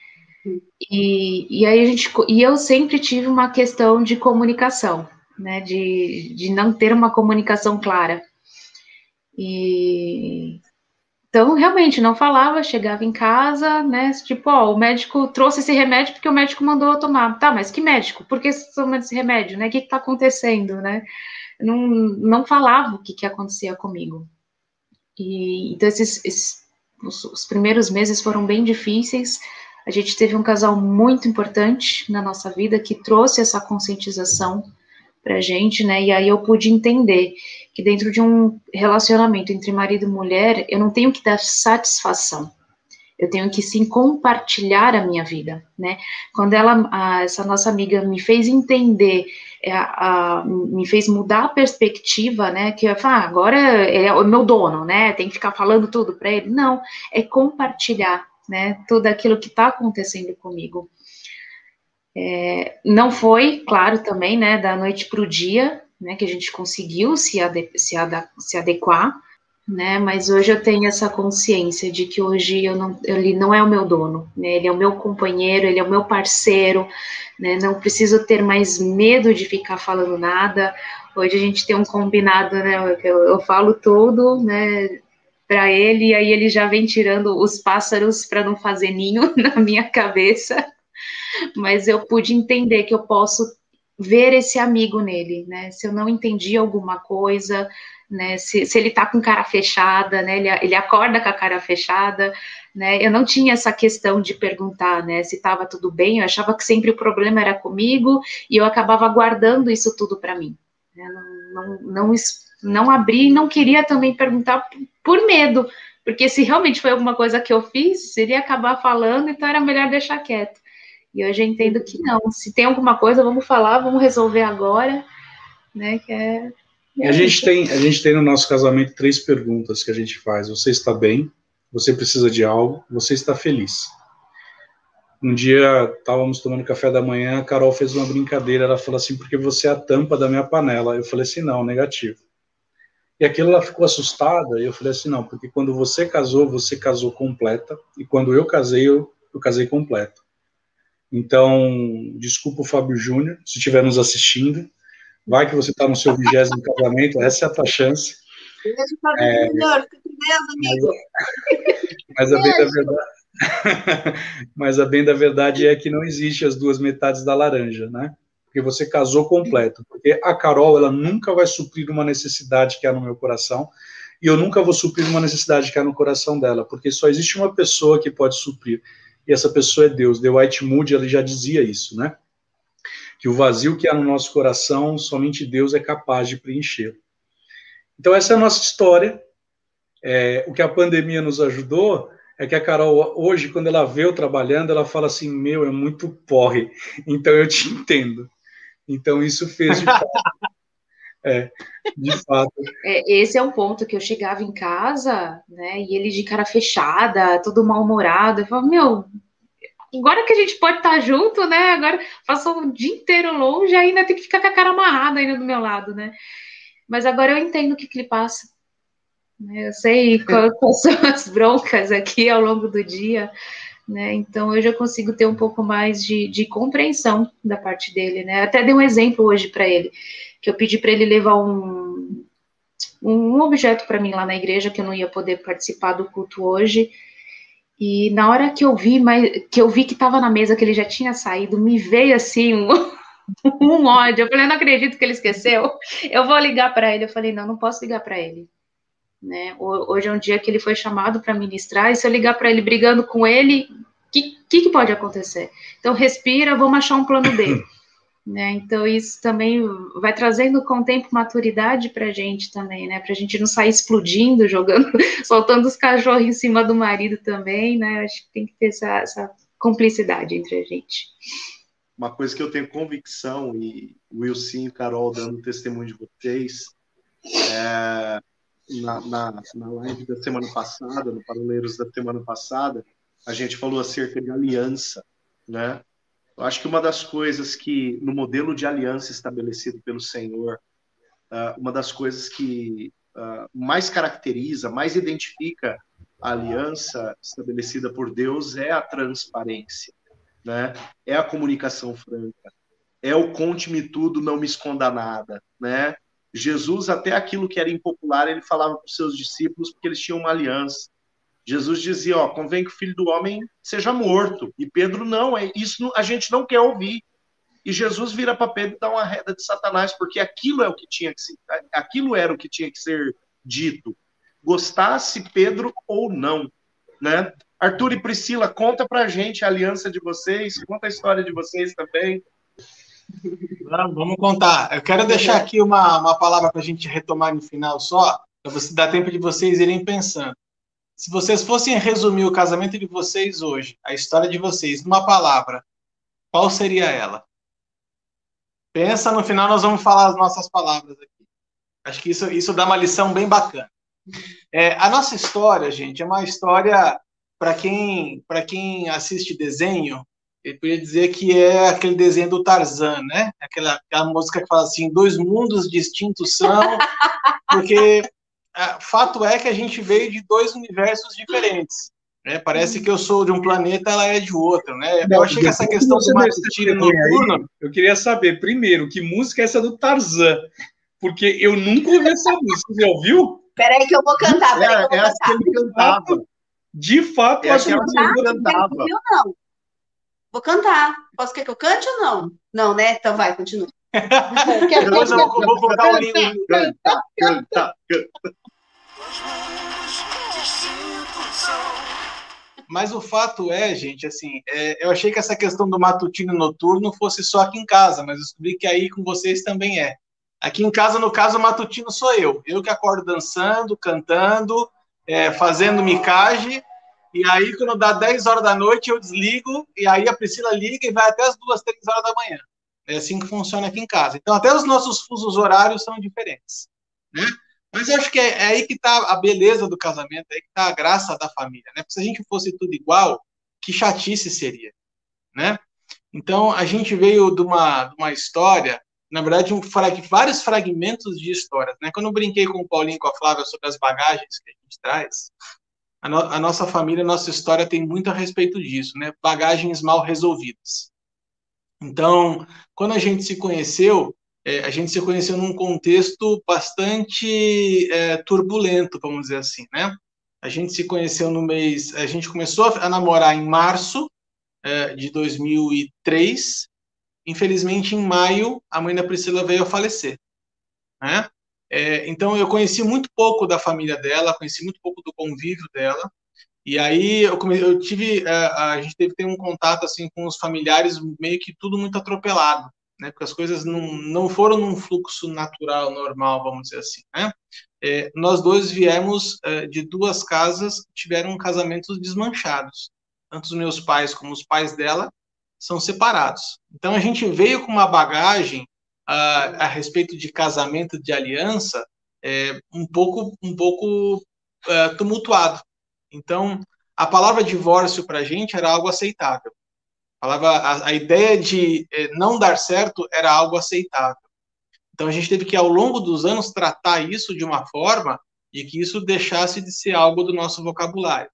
S6: E, e aí a gente, e eu sempre tive uma questão de comunicação, né, de, de não ter uma comunicação clara. E então, realmente, não falava, chegava em casa, né? Tipo, ó, o médico trouxe esse remédio porque o médico mandou eu tomar. Tá, mas que médico? Por que você tá tomando esse remédio, né? O que está acontecendo, né? Não, não falava o que, que acontecia comigo. E, então, esses, esses os, os primeiros meses foram bem difíceis. A gente teve um casal muito importante na nossa vida que trouxe essa conscientização pra gente, né? E aí eu pude entender que dentro de um relacionamento entre marido e mulher, eu não tenho que dar satisfação. Eu tenho que sim compartilhar a minha vida, né? Quando ela, a, essa nossa amiga me fez entender, é, a, a, me fez mudar a perspectiva, né? Que eu falar, ah, agora é o meu dono, né? Tem que ficar falando tudo para ele. Não, é compartilhar, né? Tudo aquilo que está acontecendo comigo. É, não foi, claro, também, né, da noite para o dia, né, que a gente conseguiu se, ade se, se adequar, né? Mas hoje eu tenho essa consciência de que hoje eu não, ele não é o meu dono, né? Ele é o meu companheiro, ele é o meu parceiro, né? Não preciso ter mais medo de ficar falando nada. Hoje a gente tem um combinado, né? Eu, eu falo tudo, né? Para ele, e aí ele já vem tirando os pássaros para não fazer ninho na minha cabeça. Mas eu pude entender que eu posso ver esse amigo nele, né? Se eu não entendi alguma coisa, né? Se, se ele tá com cara fechada, né? Ele, ele acorda com a cara fechada, né? Eu não tinha essa questão de perguntar, né? Se estava tudo bem. Eu achava que sempre o problema era comigo e eu acabava guardando isso tudo para mim. Né? Não, não, não, não abri não queria também perguntar por medo, porque se realmente foi alguma coisa que eu fiz, seria acabar falando, então era melhor deixar quieto. E hoje eu entendo que não. Se tem alguma coisa, vamos falar, vamos resolver agora, né? Que é
S4: a gente, tem, a gente tem no nosso casamento três perguntas que a gente faz. Você está bem? Você precisa de algo? Você está feliz? Um dia estávamos tomando café da manhã, a Carol fez uma brincadeira. Ela falou assim: porque você é a tampa da minha panela. Eu falei assim: não, negativo. E aquilo ela ficou assustada. E eu falei assim: não, porque quando você casou, você casou completa. E quando eu casei, eu, eu casei completo. Então, desculpa o Fábio Júnior, se estiver nos assistindo, Vai que você está no seu vigésimo casamento, essa é a tua chance. É, mas, a bem da verdade, mas a bem da verdade é que não existe as duas metades da laranja, né? Porque você casou completo. Porque a Carol, ela nunca vai suprir uma necessidade que há no meu coração, e eu nunca vou suprir uma necessidade que há no coração dela, porque só existe uma pessoa que pode suprir, e essa pessoa é Deus. The White Moody, ele já dizia isso, né? que o vazio que há no nosso coração, somente Deus é capaz de preencher. Então, essa é a nossa história. É, o que a pandemia nos ajudou é que a Carol, hoje, quando ela vê eu trabalhando, ela fala assim: Meu, é muito porre, então eu te entendo. Então, isso fez de. É, de fato.
S6: É, esse é um ponto que eu chegava em casa, né, e ele de cara fechada, todo mal-humorado. Eu falava, meu, agora que a gente pode estar junto, né? Agora passou o dia inteiro longe, ainda tem que ficar com a cara amarrada ainda do meu lado, né? Mas agora eu entendo o que, que ele passa. Né? Eu sei quais são as broncas aqui ao longo do dia, né? Então eu já consigo ter um pouco mais de, de compreensão da parte dele, né? Até dei um exemplo hoje para ele, que eu pedi para ele levar um, um objeto para mim lá na igreja, que eu não ia poder participar do culto hoje. E na hora que eu vi, mas que eu vi que estava na mesa, que ele já tinha saído, me veio assim um, um ódio. Eu falei, não acredito que ele esqueceu. Eu vou ligar para ele. Eu falei, não, não posso ligar para ele. Né? Hoje é um dia que ele foi chamado para ministrar, e se eu ligar para ele brigando com ele, o que, que, pode acontecer? Então, respira, vamos achar um plano B. Né? Então, isso também vai trazendo com o tempo maturidade para a gente também, né? Para a gente não sair explodindo, jogando, soltando os cachorros em cima do marido também, né? Acho que tem que ter essa, essa cumplicidade entre a gente.
S2: Uma coisa que eu tenho convicção, e Wilson e Carol dando testemunho de vocês, é, na, na, na live da semana passada, no Paroleiros da semana passada, a gente falou acerca de aliança, né? Eu acho que uma das coisas que, no modelo de aliança estabelecido pelo Senhor, ah, uma das coisas que ah, mais caracteriza, mais identifica a aliança estabelecida por Deus é a transparência, né? É a comunicação franca, é o conte-me tudo, não me esconda nada, né? Jesus até aquilo que era impopular ele falava para os seus discípulos porque eles tinham uma aliança. Jesus dizia, ó, convém que o filho do homem seja morto. E Pedro não, é isso a gente não quer ouvir. E Jesus vira para Pedro e dá uma reda de Satanás, porque aquilo é o que tinha que ser, aquilo era o que tinha que ser dito. Gostasse Pedro ou não, né? Arthur e Priscila, conta pra gente a aliança de vocês, conta a história de vocês também.
S1: Vamos contar. Eu quero deixar aqui uma, uma palavra para a gente retomar no final só, para você dar tempo de vocês irem pensando. Se vocês fossem resumir o casamento de vocês hoje, a história de vocês, numa palavra, qual seria ela? Pensa, no final nós vamos falar as nossas palavras aqui. Acho que isso, isso dá uma lição bem bacana. É, a nossa história, gente, é uma história para quem para quem assiste desenho, eu podia dizer que é aquele desenho do Tarzan, né? Aquela, aquela música que fala assim, dois mundos distintos são, porque é, fato é que a gente veio de dois universos diferentes. Né? Parece que eu sou de um planeta, ela é de outro, né? Eu achei que essa questão do matutino noturno...
S4: Eu queria saber, primeiro, que música é essa do Tarzan? Porque eu nunca ouvi essa música. Você já ouviu?
S5: Peraí que eu vou cantar, peraí
S2: É,
S5: que eu vou
S2: é essa que
S5: cantar.
S2: ele cantava.
S4: De fato,
S2: É
S4: eu acho que
S2: ele cantava.
S5: Eu não. Vou cantar. Posso quer que eu cante ou não? Não, né? Então vai, continua.
S1: Depois eu vou, vou colocar o link.
S2: Canta, canta, canta.
S1: Mas o fato é, gente, assim, é, eu achei que essa questão do matutino noturno fosse só aqui em casa, mas eu descobri que aí com vocês também é. Aqui em casa, no caso, o matutino sou eu. Eu que acordo dançando, cantando, é, fazendo micagem, e aí quando dá 10 horas da noite eu desligo, e aí a Priscila liga e vai até as 2, 3 horas da manhã. É assim que funciona aqui em casa. Então, até os nossos fusos horários são diferentes. Né? Mas eu acho que é, é aí que está a beleza do casamento, é aí que está a graça da família. Né? Porque se a gente fosse tudo igual, que chatice seria. Né? Então, a gente veio de uma, de uma história, na verdade, um frag, vários fragmentos de histórias. Né? Quando eu brinquei com o Paulinho e com a Flávia sobre as bagagens que a gente traz, a, no, a nossa família, a nossa história tem muito a respeito disso, né? bagagens mal resolvidas. Então, quando a gente se conheceu, é, a gente se conheceu num contexto bastante é, turbulento, vamos dizer assim, né? A gente se conheceu no mês, a gente começou a namorar em março é, de 2003. Infelizmente, em maio, a mãe da Priscila veio a falecer, né? É, então, eu conheci muito pouco da família dela, conheci muito pouco do convívio dela. E aí eu, come, eu tive, a, a gente teve que ter um contato assim com os familiares, meio que tudo muito atropelado, né? Porque as coisas não, não foram num fluxo natural, normal, vamos dizer assim, né? É, nós dois viemos é, de duas casas, tiveram casamentos desmanchados. Tanto os meus pais como os pais dela são separados. Então a gente veio com uma bagagem a, a respeito de casamento, de aliança, é, um pouco, um pouco é, tumultuado. Então, a palavra divórcio para a gente era algo aceitável. A, palavra, a, a ideia de eh, não dar certo era algo aceitável. Então, a gente teve que, ao longo dos anos, tratar isso de uma forma e que isso deixasse de ser algo do nosso vocabulário.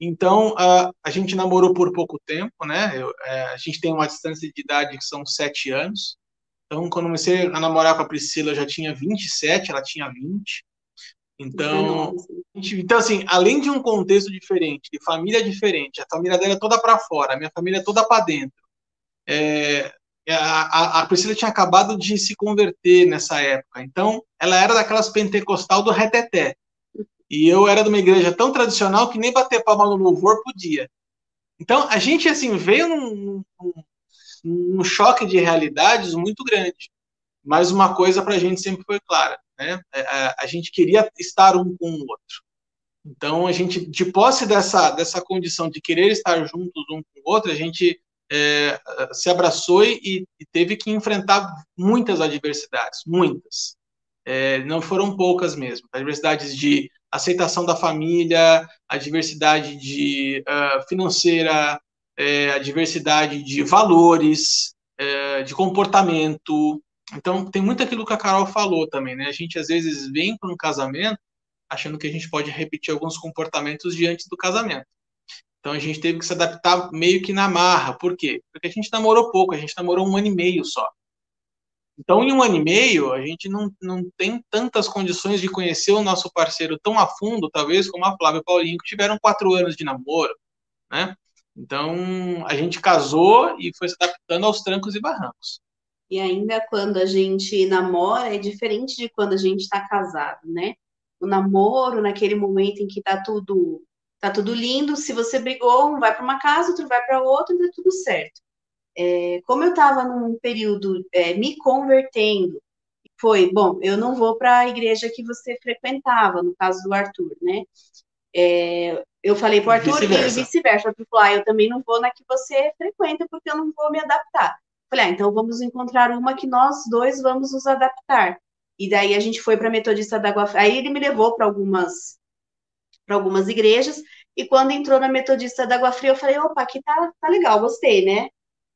S1: Então, a, a gente namorou por pouco tempo, né? Eu, é, a gente tem uma distância de idade que são sete anos. Então, quando comecei a namorar com a Priscila, eu já tinha 27, ela tinha 20. Então, então, assim, além de um contexto diferente, de família diferente, a família dela é toda para fora, a minha família é toda para dentro. É, a, a, Priscila tinha acabado de se converter nessa época, então ela era daquelas pentecostal do reteté. E eu era de uma igreja tão tradicional que nem bater palma no louvor podia. Então, a gente, assim, veio num, num, num choque de realidades muito grande. Mas uma coisa para a gente sempre foi clara né? A, é, a, gente queria estar um com o outro. Então, a gente, de posse dessa, dessa condição de querer estar juntos um com o outro, a gente é, se abraçou e, e, teve que enfrentar muitas adversidades, muitas. É, não foram poucas mesmo. Adversidades de aceitação da família, a diversidade de uh, financeira, é, a diversidade de valores, é, de comportamento, então, tem muito aquilo que a Carol falou também, né? A gente às vezes vem para um casamento achando que a gente pode repetir alguns comportamentos diante do casamento. Então, a gente teve que se adaptar meio que na marra. Por quê? Porque a gente namorou pouco, a gente namorou um ano e meio só. Então, em um ano e meio, a gente não, não tem tantas condições de conhecer o nosso parceiro tão a fundo, talvez, como a Flávia e o Paulinho, que tiveram quatro anos de namoro, né? Então, a gente casou e foi se adaptando aos trancos e barrancos.
S5: E ainda quando a gente namora, é diferente de quando a gente está casado, né? O namoro, naquele momento em que tá tudo tá tudo lindo, se você brigou, um vai para uma casa, outro vai para outra, e tá tudo certo. É, como eu estava num período é, me convertendo, foi, bom, eu não vou para a igreja que você frequentava, no caso do Arthur, né? É, eu falei para o Arthur vice e vice-versa. Arthur falou, ah, eu também não vou na que você frequenta, porque eu não vou me adaptar. Falei, ah, então vamos encontrar uma que nós dois vamos nos adaptar. E daí a gente foi para a Metodista da Água Fria. Aí ele me levou para algumas para algumas igrejas e quando entrou na Metodista da Água Fria, eu falei, opa, aqui tá, tá legal, gostei, né?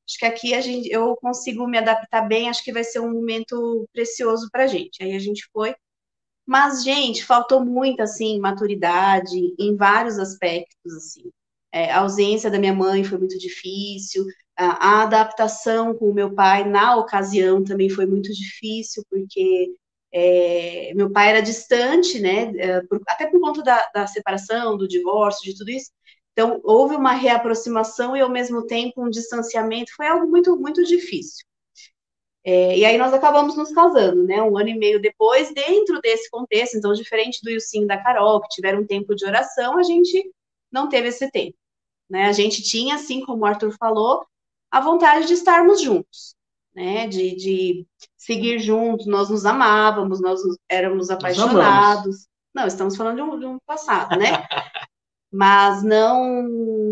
S5: Acho que aqui a gente, eu consigo me adaptar bem, acho que vai ser um momento precioso para a gente. Aí a gente foi. Mas, gente, faltou muito, assim, maturidade em vários aspectos, assim. É, a ausência da minha mãe foi muito difícil, a, a, adaptação com o meu pai na ocasião também foi muito difícil, porque é, meu pai era distante, né, é, até por conta da, da, separação, do divórcio, de tudo isso. Então, houve uma reaproximação e, ao mesmo tempo, um distanciamento. Foi algo muito, muito difícil. É, e aí nós acabamos nos casando, né? Um ano e meio depois, dentro desse contexto, então, diferente do Ilcim e da Carol, que tiveram um tempo de oração, a gente não teve esse tempo. Né? A gente tinha, assim como o Arthur falou, a vontade de estarmos juntos, né? De, de seguir juntos, nós nos amávamos, nós éramos apaixonados. Não, estamos falando de um, de um passado, né? mas não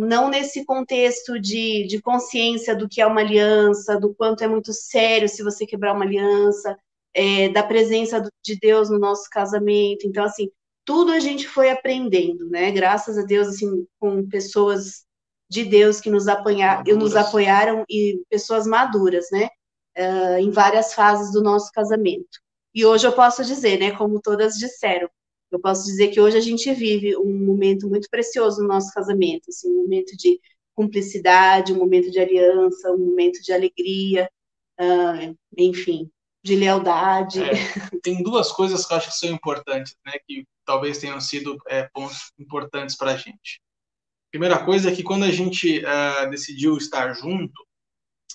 S5: não nesse contexto de, de consciência do que é uma aliança, do quanto é muito sério se você quebrar uma aliança, é, da presença de Deus no nosso casamento. Então, assim, tudo a gente foi aprendendo, né? Graças a Deus, assim, com pessoas de Deus que nos, apanhar, nos apoiaram e pessoas maduras, né? Uh, em várias fases do nosso casamento. E hoje eu posso dizer, né, como todas disseram, eu posso dizer que hoje a gente vive um momento muito precioso no nosso casamento, assim, um momento de cumplicidade, um momento de aliança, um momento de alegria, uh, enfim, de lealdade. É,
S1: tem duas coisas que eu acho que são importantes, né, que talvez tenham sido é, pontos importantes para a gente. Primeira coisa é que quando a gente uh, decidiu estar junto,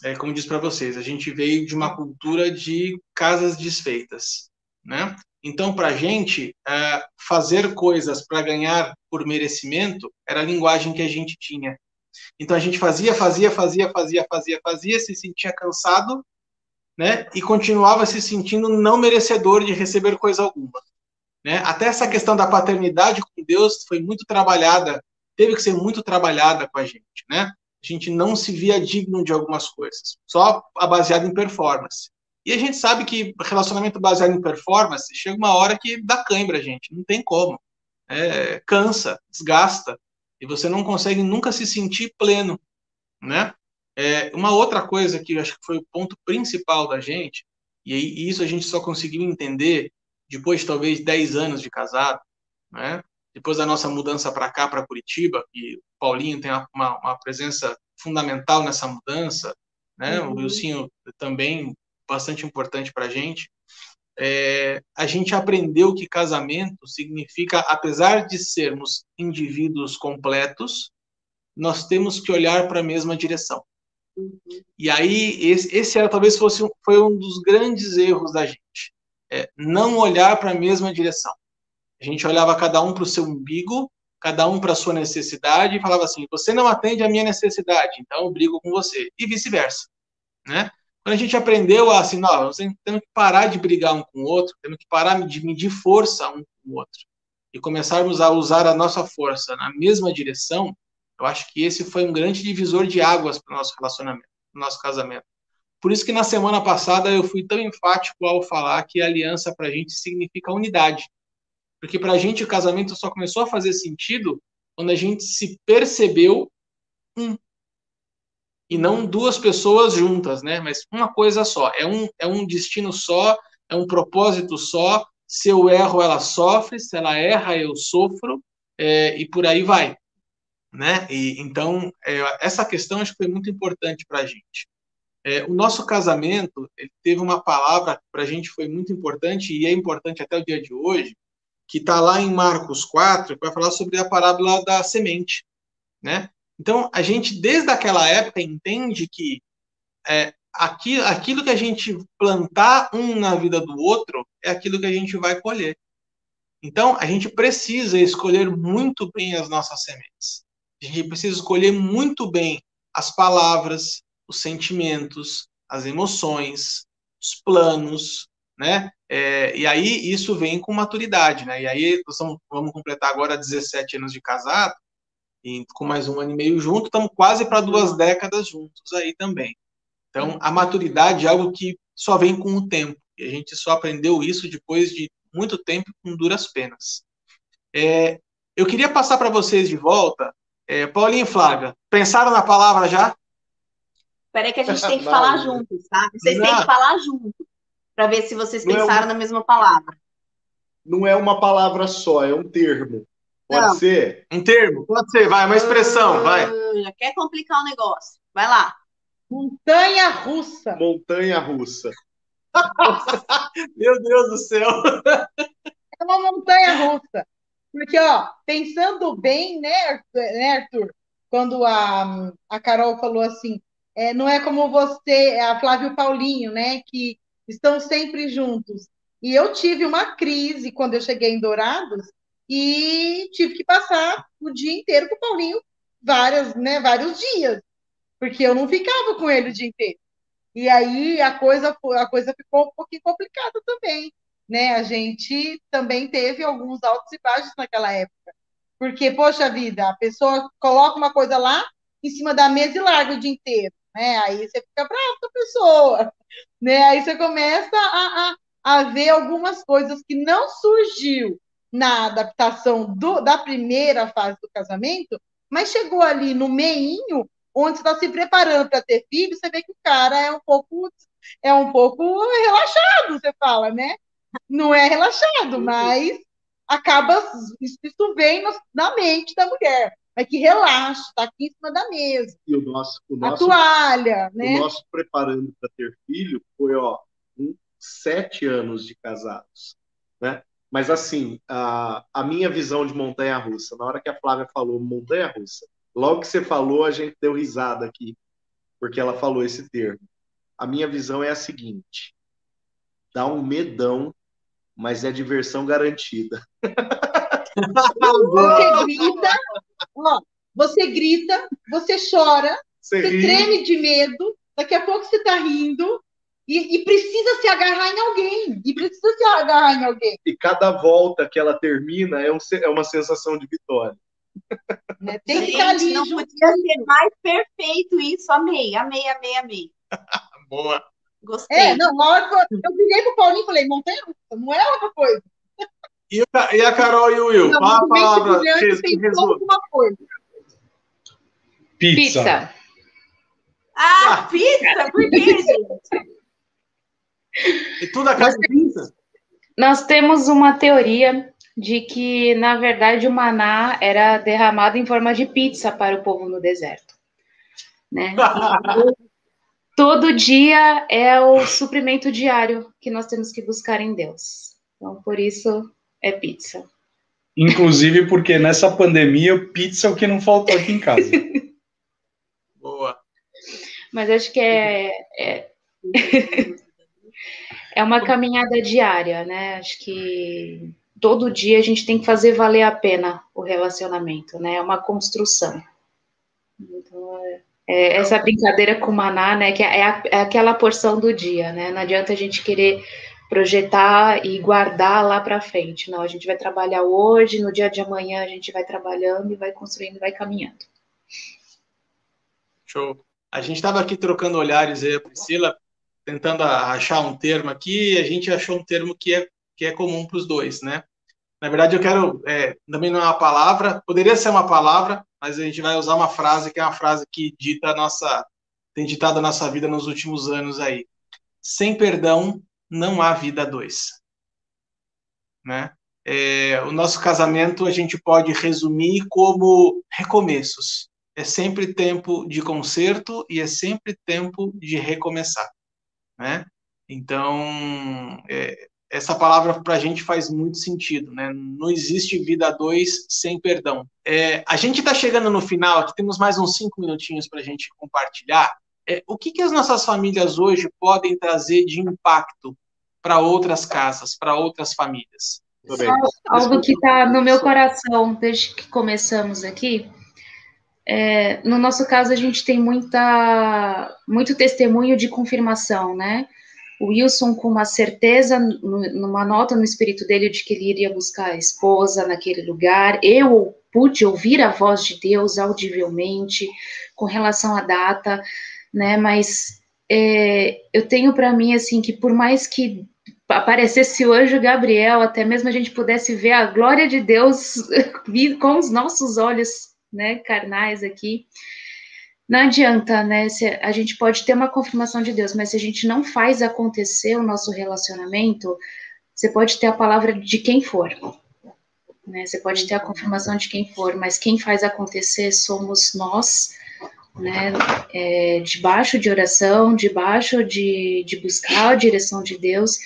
S1: é, como disse para vocês, a gente veio de uma cultura de casas desfeitas, né? Então, para a gente, é, fazer coisas para ganhar por merecimento era a linguagem que a gente tinha. Então, a gente fazia, fazia, fazia, fazia, fazia, fazia, se sentia cansado, né? E continuava se sentindo não merecedor de receber coisa alguma. Né? Até essa questão da paternidade com Deus foi muito trabalhada, teve que ser muito trabalhada com a gente, né? A gente não se via digno de algumas coisas, só baseado em performance. E a gente sabe que relacionamento baseado em performance chega uma hora que dá cãibra, gente. Não tem como. É, cansa, desgasta. E você não consegue nunca se sentir pleno, né? É, uma outra coisa que eu acho que foi o ponto principal da gente, e isso a gente só conseguiu entender depois de talvez 10 anos de casado, né? depois da nossa mudança para cá, para Curitiba, e o Paulinho tem uma, uma, presença fundamental nessa mudança, né? Uhum. o Wilsinho também bastante importante para a gente. É, a gente aprendeu que casamento significa, apesar de sermos indivíduos completos, nós temos que olhar para a mesma direção. Uhum. E aí, esse, esse era, talvez fosse foi um dos grandes erros da gente. É, não olhar para a mesma direção. A gente olhava cada um para o seu umbigo, cada um para a sua necessidade, e falava assim: você não atende a minha necessidade, então eu brigo com você, e vice-versa. Né? Quando a gente aprendeu a assim, nós temos que parar de brigar um com o outro, temos que parar de medir força um com o outro e começarmos a usar a nossa força na mesma direção, eu acho que esse foi um grande divisor de águas para o nosso relacionamento, para o nosso casamento. Por isso que na semana passada eu fui tão enfático ao falar que aliança para a gente significa unidade. Porque para a gente o casamento só começou a fazer sentido quando a gente se percebeu um e não duas pessoas juntas, né? Mas uma coisa só. É um, é um destino só, é um propósito só. Se eu erro, ela sofre. Se ela erra, eu sofro. É, e por aí vai, né? E então é, essa questão acho que foi muito importante para a gente. É, o nosso casamento teve uma palavra para a gente foi muito importante e é importante até o dia de hoje, que está lá em Marcos 4, que vai falar sobre a parábola da semente, né? Então, a gente, desde aquela época, entende que é, aquilo, aquilo que a gente plantar um na vida do outro é aquilo que a gente vai colher. Então, a gente precisa escolher muito bem as nossas sementes. A gente precisa escolher muito bem as palavras, os sentimentos, as emoções, os planos, né? É, e aí isso vem com maturidade, né? E aí nós vamos, vamos completar agora 17 anos de casado, e com mais um ano e meio junto, estamos quase para duas décadas juntos aí também. Então, a maturidade é algo que só vem com o tempo. E a gente só aprendeu isso depois de muito tempo com duras penas. É, eu queria passar para vocês de volta, é, Paulinho e Flávia, pensaram na palavra já?
S5: Espera aí que a gente tem que falar juntos, tá? Vocês Não. têm que falar juntos, para ver se vocês pensaram na mesma palavra.
S2: não é uma palavra só, é um termo. Pode
S5: Não.
S2: ser?
S1: Um termo, pode ser, vai, uma expressão, vai.
S5: Ah, Já quer complicar o negócio. Vai lá.
S3: Montanha russa.
S2: Montanha russa.
S1: Meu Deus do céu.
S3: É uma montanha russa. Porque, ó, pensando bem, né, Arthur, né, Arthur? Quando a, a Carol falou assim, é, não é como você, a Flávio Paulinho, né, que estão sempre juntos. E eu tive uma crise quando eu cheguei em Dourados e tive que passar o dia inteiro com o Paulinho, várias, né, vários dias, porque eu não ficava com ele o dia inteiro. E aí a coisa, a coisa ficou um pouquinho complicada também, né? A gente também teve alguns altos e baixos naquela época. Porque, poxa vida, a pessoa coloca uma coisa lá em cima da mesa e larga o dia inteiro, né? Aí você fica bravo com a pessoa, né? Aí você começa a, a, a ver algumas coisas que não surgiu na adaptação do, da primeira fase do casamento, mas chegou ali no meinho, onde você está se preparando para ter filho, você vê que o cara é um pouco é um pouco relaxado, você fala, né? Não é relaxado, mas acaba isso, isso vem na mente da mulher, mas que relaxa, está aqui em cima da mesa,
S2: E o nosso, o
S3: a
S2: nosso,
S3: toalha,
S2: o
S3: né?
S2: nosso preparando para ter filho foi, ó, um, sete anos de casados, né? Mas assim, a, a minha visão de montanha-russa, na hora que a Flávia falou montanha-russa, logo que você falou, a gente deu risada aqui, porque ela falou esse termo. A minha visão é a seguinte: dá um medão, mas é diversão garantida.
S3: Você grita, ó, você grita, você chora,
S2: Você
S3: você treme de medo, daqui a pouco você está rindo e, e precisa se agarrar em alguém, e precisa se agarrar em alguém,
S2: e cada volta que ela termina é, um é uma sensação de vitória.
S3: né? Tem que estar
S5: Gente,
S3: ali
S5: não
S3: junto.
S5: podia ser mais perfeito isso. Amei, amei, amei, amei.
S1: Boa.
S5: Gostei.
S3: É, não, que eu, virei pro Paulinho e falei, montanha não é outra coisa.
S1: E, Ca- e a Carol e o Will?
S3: Não,
S1: Qual a palavra que
S3: coisa.
S4: Pizza.
S6: Pizza.
S5: Ah, pizza? Por quê, gente?
S1: E tudo acaba em pizza?
S6: Nós temos uma teoria de que, na verdade, o maná era derramado em forma de pizza para o povo no deserto. Né? Todo dia é o suprimento diário que nós temos que buscar em Deus. Então, por isso, é pizza.
S4: Inclusive porque nessa pandemia, pizza é o que não faltou aqui em casa.
S1: Boa.
S6: Mas acho que é, é, é uma caminhada diária, né? Acho que todo dia a gente tem que fazer valer a pena o relacionamento, né? É uma construção. Então, é, é essa brincadeira com o maná, né? Que é, a- é aquela porção do dia, né? Não adianta a gente querer projetar e guardar lá para frente. Não, a gente vai trabalhar hoje, no dia de amanhã a gente vai trabalhando e vai construindo, vai caminhando.
S1: Show. A gente estava aqui trocando olhares aí, a Priscila, tentando achar um termo aqui, a gente achou um termo que é, que é comum para os dois, né? Na verdade, eu quero, é, também não é uma palavra, poderia ser uma palavra, mas a gente vai usar uma frase que é uma frase que dita a nossa, tem ditado a nossa vida nos últimos anos aí. Sem perdão, não há vida dois. Né? É, o nosso casamento a gente pode resumir como recomeços é sempre tempo de conserto e é sempre tempo de recomeçar, né? Então, é, essa palavra para a gente faz muito sentido, né? Não existe vida a dois sem perdão. É, a gente está chegando no final, aqui temos mais uns cinco minutinhos para a gente compartilhar. É, o que, que as nossas famílias hoje podem trazer de impacto para outras casas, para outras famílias?
S2: Bem.
S6: Algo que está no meu coração desde que começamos aqui. É, no nosso caso, a gente tem muita, muito testemunho de confirmação, né? O Wilson, com uma certeza, nu- numa nota no espírito dele de que ele iria buscar a esposa naquele lugar. Eu pude ouvir a voz de Deus audivelmente com relação à data, né? Mas é, eu tenho para mim, assim, que por mais que aparecesse o anjo Gabriel, até mesmo a gente pudesse ver a glória de Deus com os nossos olhos, né, carnais aqui. Não adianta, né? Se a gente pode ter uma confirmação de Deus, mas se a gente não faz acontecer o nosso relacionamento, Você pode ter a palavra de quem for, né? Você pode ter a confirmação de quem for, mas quem faz acontecer somos nós, né? É, debaixo de oração, debaixo de, de buscar a direção de Deus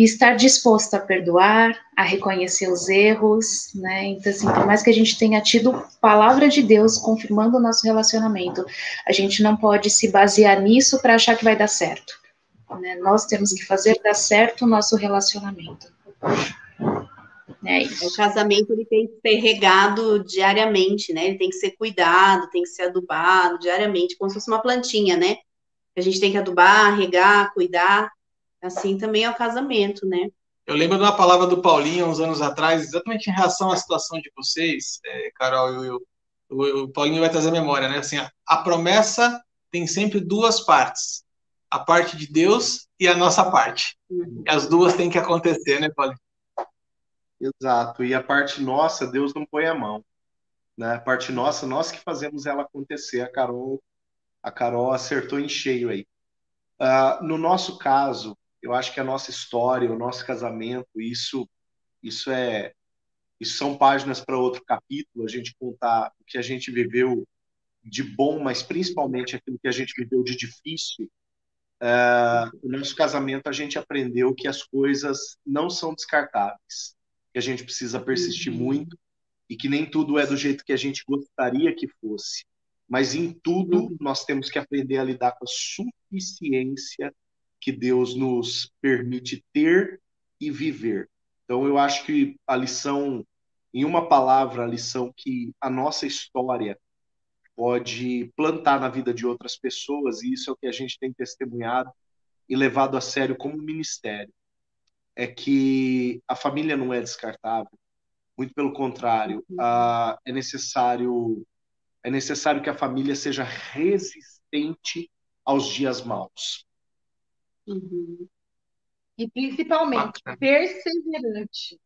S6: e estar disposto a perdoar, a reconhecer os erros, né? Então, assim, por mais que a gente tenha tido palavra de Deus confirmando o nosso relacionamento, a gente não pode se basear nisso para achar que vai dar certo. Né? Nós temos que fazer dar certo o nosso relacionamento.
S5: É o casamento ele tem que ser regado diariamente, né? Ele tem que ser cuidado, tem que ser adubado diariamente, como se fosse uma plantinha, né? A gente tem que adubar, regar, cuidar. Assim também é o casamento, né?
S1: Eu lembro de uma palavra do Paulinho uns anos atrás, exatamente em relação à situação de vocês, é, Carol e Will. O, o Paulinho vai trazer memória, né? Assim, a, a promessa tem sempre duas partes: a parte de Deus e a nossa parte. Uhum. E as duas têm que acontecer, né, Paulinho?
S2: Exato. E a parte nossa, Deus não põe a mão. Né? A parte nossa, nós que fazemos ela acontecer. A Carol, a Carol acertou em cheio aí. Uh, no nosso caso, eu acho que a nossa história, o nosso casamento, isso, isso é, isso são páginas para outro capítulo. A gente contar o que a gente viveu de bom, mas principalmente aquilo que a gente viveu de difícil. Uh, o nosso casamento a gente aprendeu que as coisas não são descartáveis que a gente precisa persistir uhum. muito e que nem tudo é do jeito que a gente gostaria que fosse. Mas em tudo uhum. nós temos que aprender a lidar com a suficiência que Deus nos permite ter e viver. Então eu acho que a lição, em uma palavra, a lição que a nossa história pode plantar na vida de outras pessoas, e isso é o que a gente tem testemunhado e levado a sério como ministério é que a família não é descartável. Muito pelo contrário, uh, é necessário é necessário que a família seja resistente aos dias maus.
S3: Uhum. E principalmente perseverante.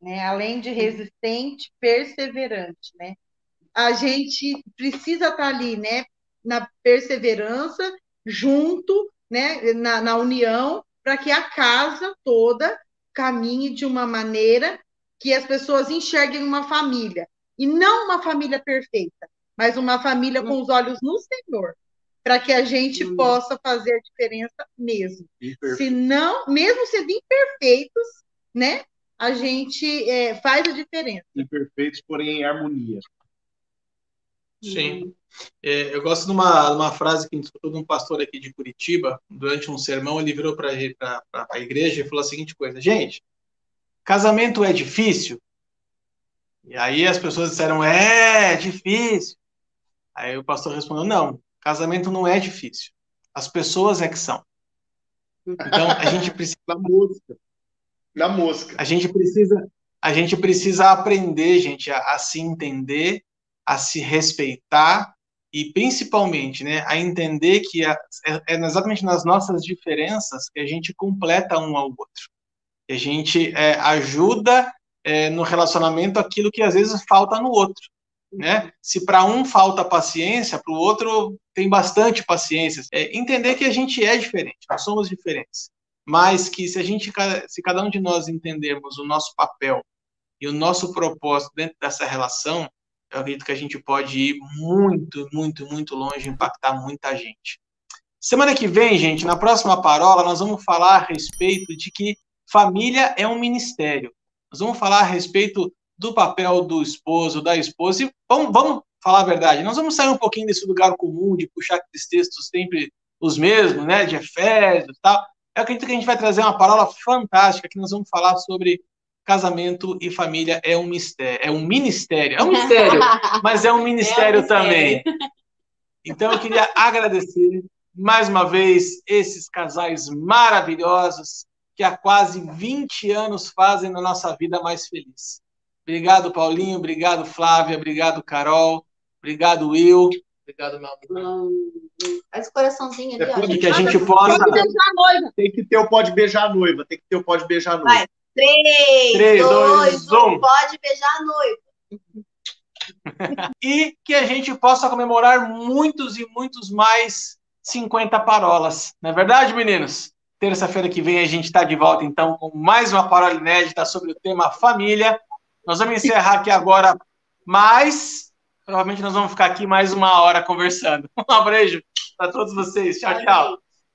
S3: Né? Além de resistente, perseverante. Né? A gente precisa estar ali né? na perseverança, junto, né? na, na união, para que a casa toda caminhe de uma maneira que as pessoas enxerguem uma família. E não uma família perfeita, mas uma família com os olhos no Senhor, para que a gente hum. possa fazer a diferença mesmo. Se não, mesmo sendo imperfeitos, né? A gente é, faz a diferença.
S2: Imperfeitos, porém em harmonia.
S1: Sim. É, eu gosto de uma, uma frase que a gente escutou de um pastor aqui de Curitiba, durante um sermão, ele virou para a igreja e falou a seguinte coisa: Gente, casamento é difícil? E aí as pessoas disseram: É, é difícil. Aí o pastor respondeu: Não, casamento não é difícil. As pessoas é que são. Então a gente precisa.
S2: Na mosca. Na mosca.
S1: A gente precisa, a gente precisa aprender, gente, a, a se entender a se respeitar e principalmente né, a entender que é, é, exatamente nas nossas diferenças que a gente completa um ao outro. Que a gente é, ajuda é, no relacionamento aquilo que às vezes falta no outro. Né? Se para um falta paciência, para o outro tem bastante paciência. É, entender que a gente é diferente, nós somos diferentes. Mas que se a gente, se cada um de nós entendermos o nosso papel e o nosso propósito dentro dessa relação, eu acredito que a gente pode ir muito, muito, muito longe, impactar muita gente. Semana que vem, gente, na próxima parola, nós vamos falar a respeito de que família é um ministério. Nós vamos falar a respeito do papel do esposo, da esposa, e vamos, vamos falar a verdade. Nós vamos sair um pouquinho desse lugar comum de puxar aqueles textos sempre os mesmos, né, de Efésios e tal. Eu acredito que a gente vai trazer uma parola fantástica, que nós vamos falar sobre casamento e família é um mistério, é um ministério, é um mistério, mas é um ministério, é um também. Então eu queria agradecer mais uma vez esses casais maravilhosos que há quase 20 anos fazem a nossa vida mais feliz. Obrigado, Paulinho, obrigado, Flávia, obrigado, Carol, obrigado, Will. Obrigado, meu
S5: amigo. Faz coraçãozinho ali,
S1: ó. Que a gente possa.
S2: Tem que ter o pode beijar a noiva. Tem que ter o pode beijar a noiva. Vai.
S5: 3, 3 2, 2 1. 1. Pode beijar a noiva.
S1: e que a gente possa comemorar muitos e muitos mais 50 parolas. Não é verdade, meninos? Terça-feira que vem a gente está de volta, então, com mais uma paródia inédita sobre o tema família. Nós vamos encerrar aqui agora, mas provavelmente nós vamos ficar aqui mais uma hora conversando. Um beijo para todos vocês. Tchau, tchau.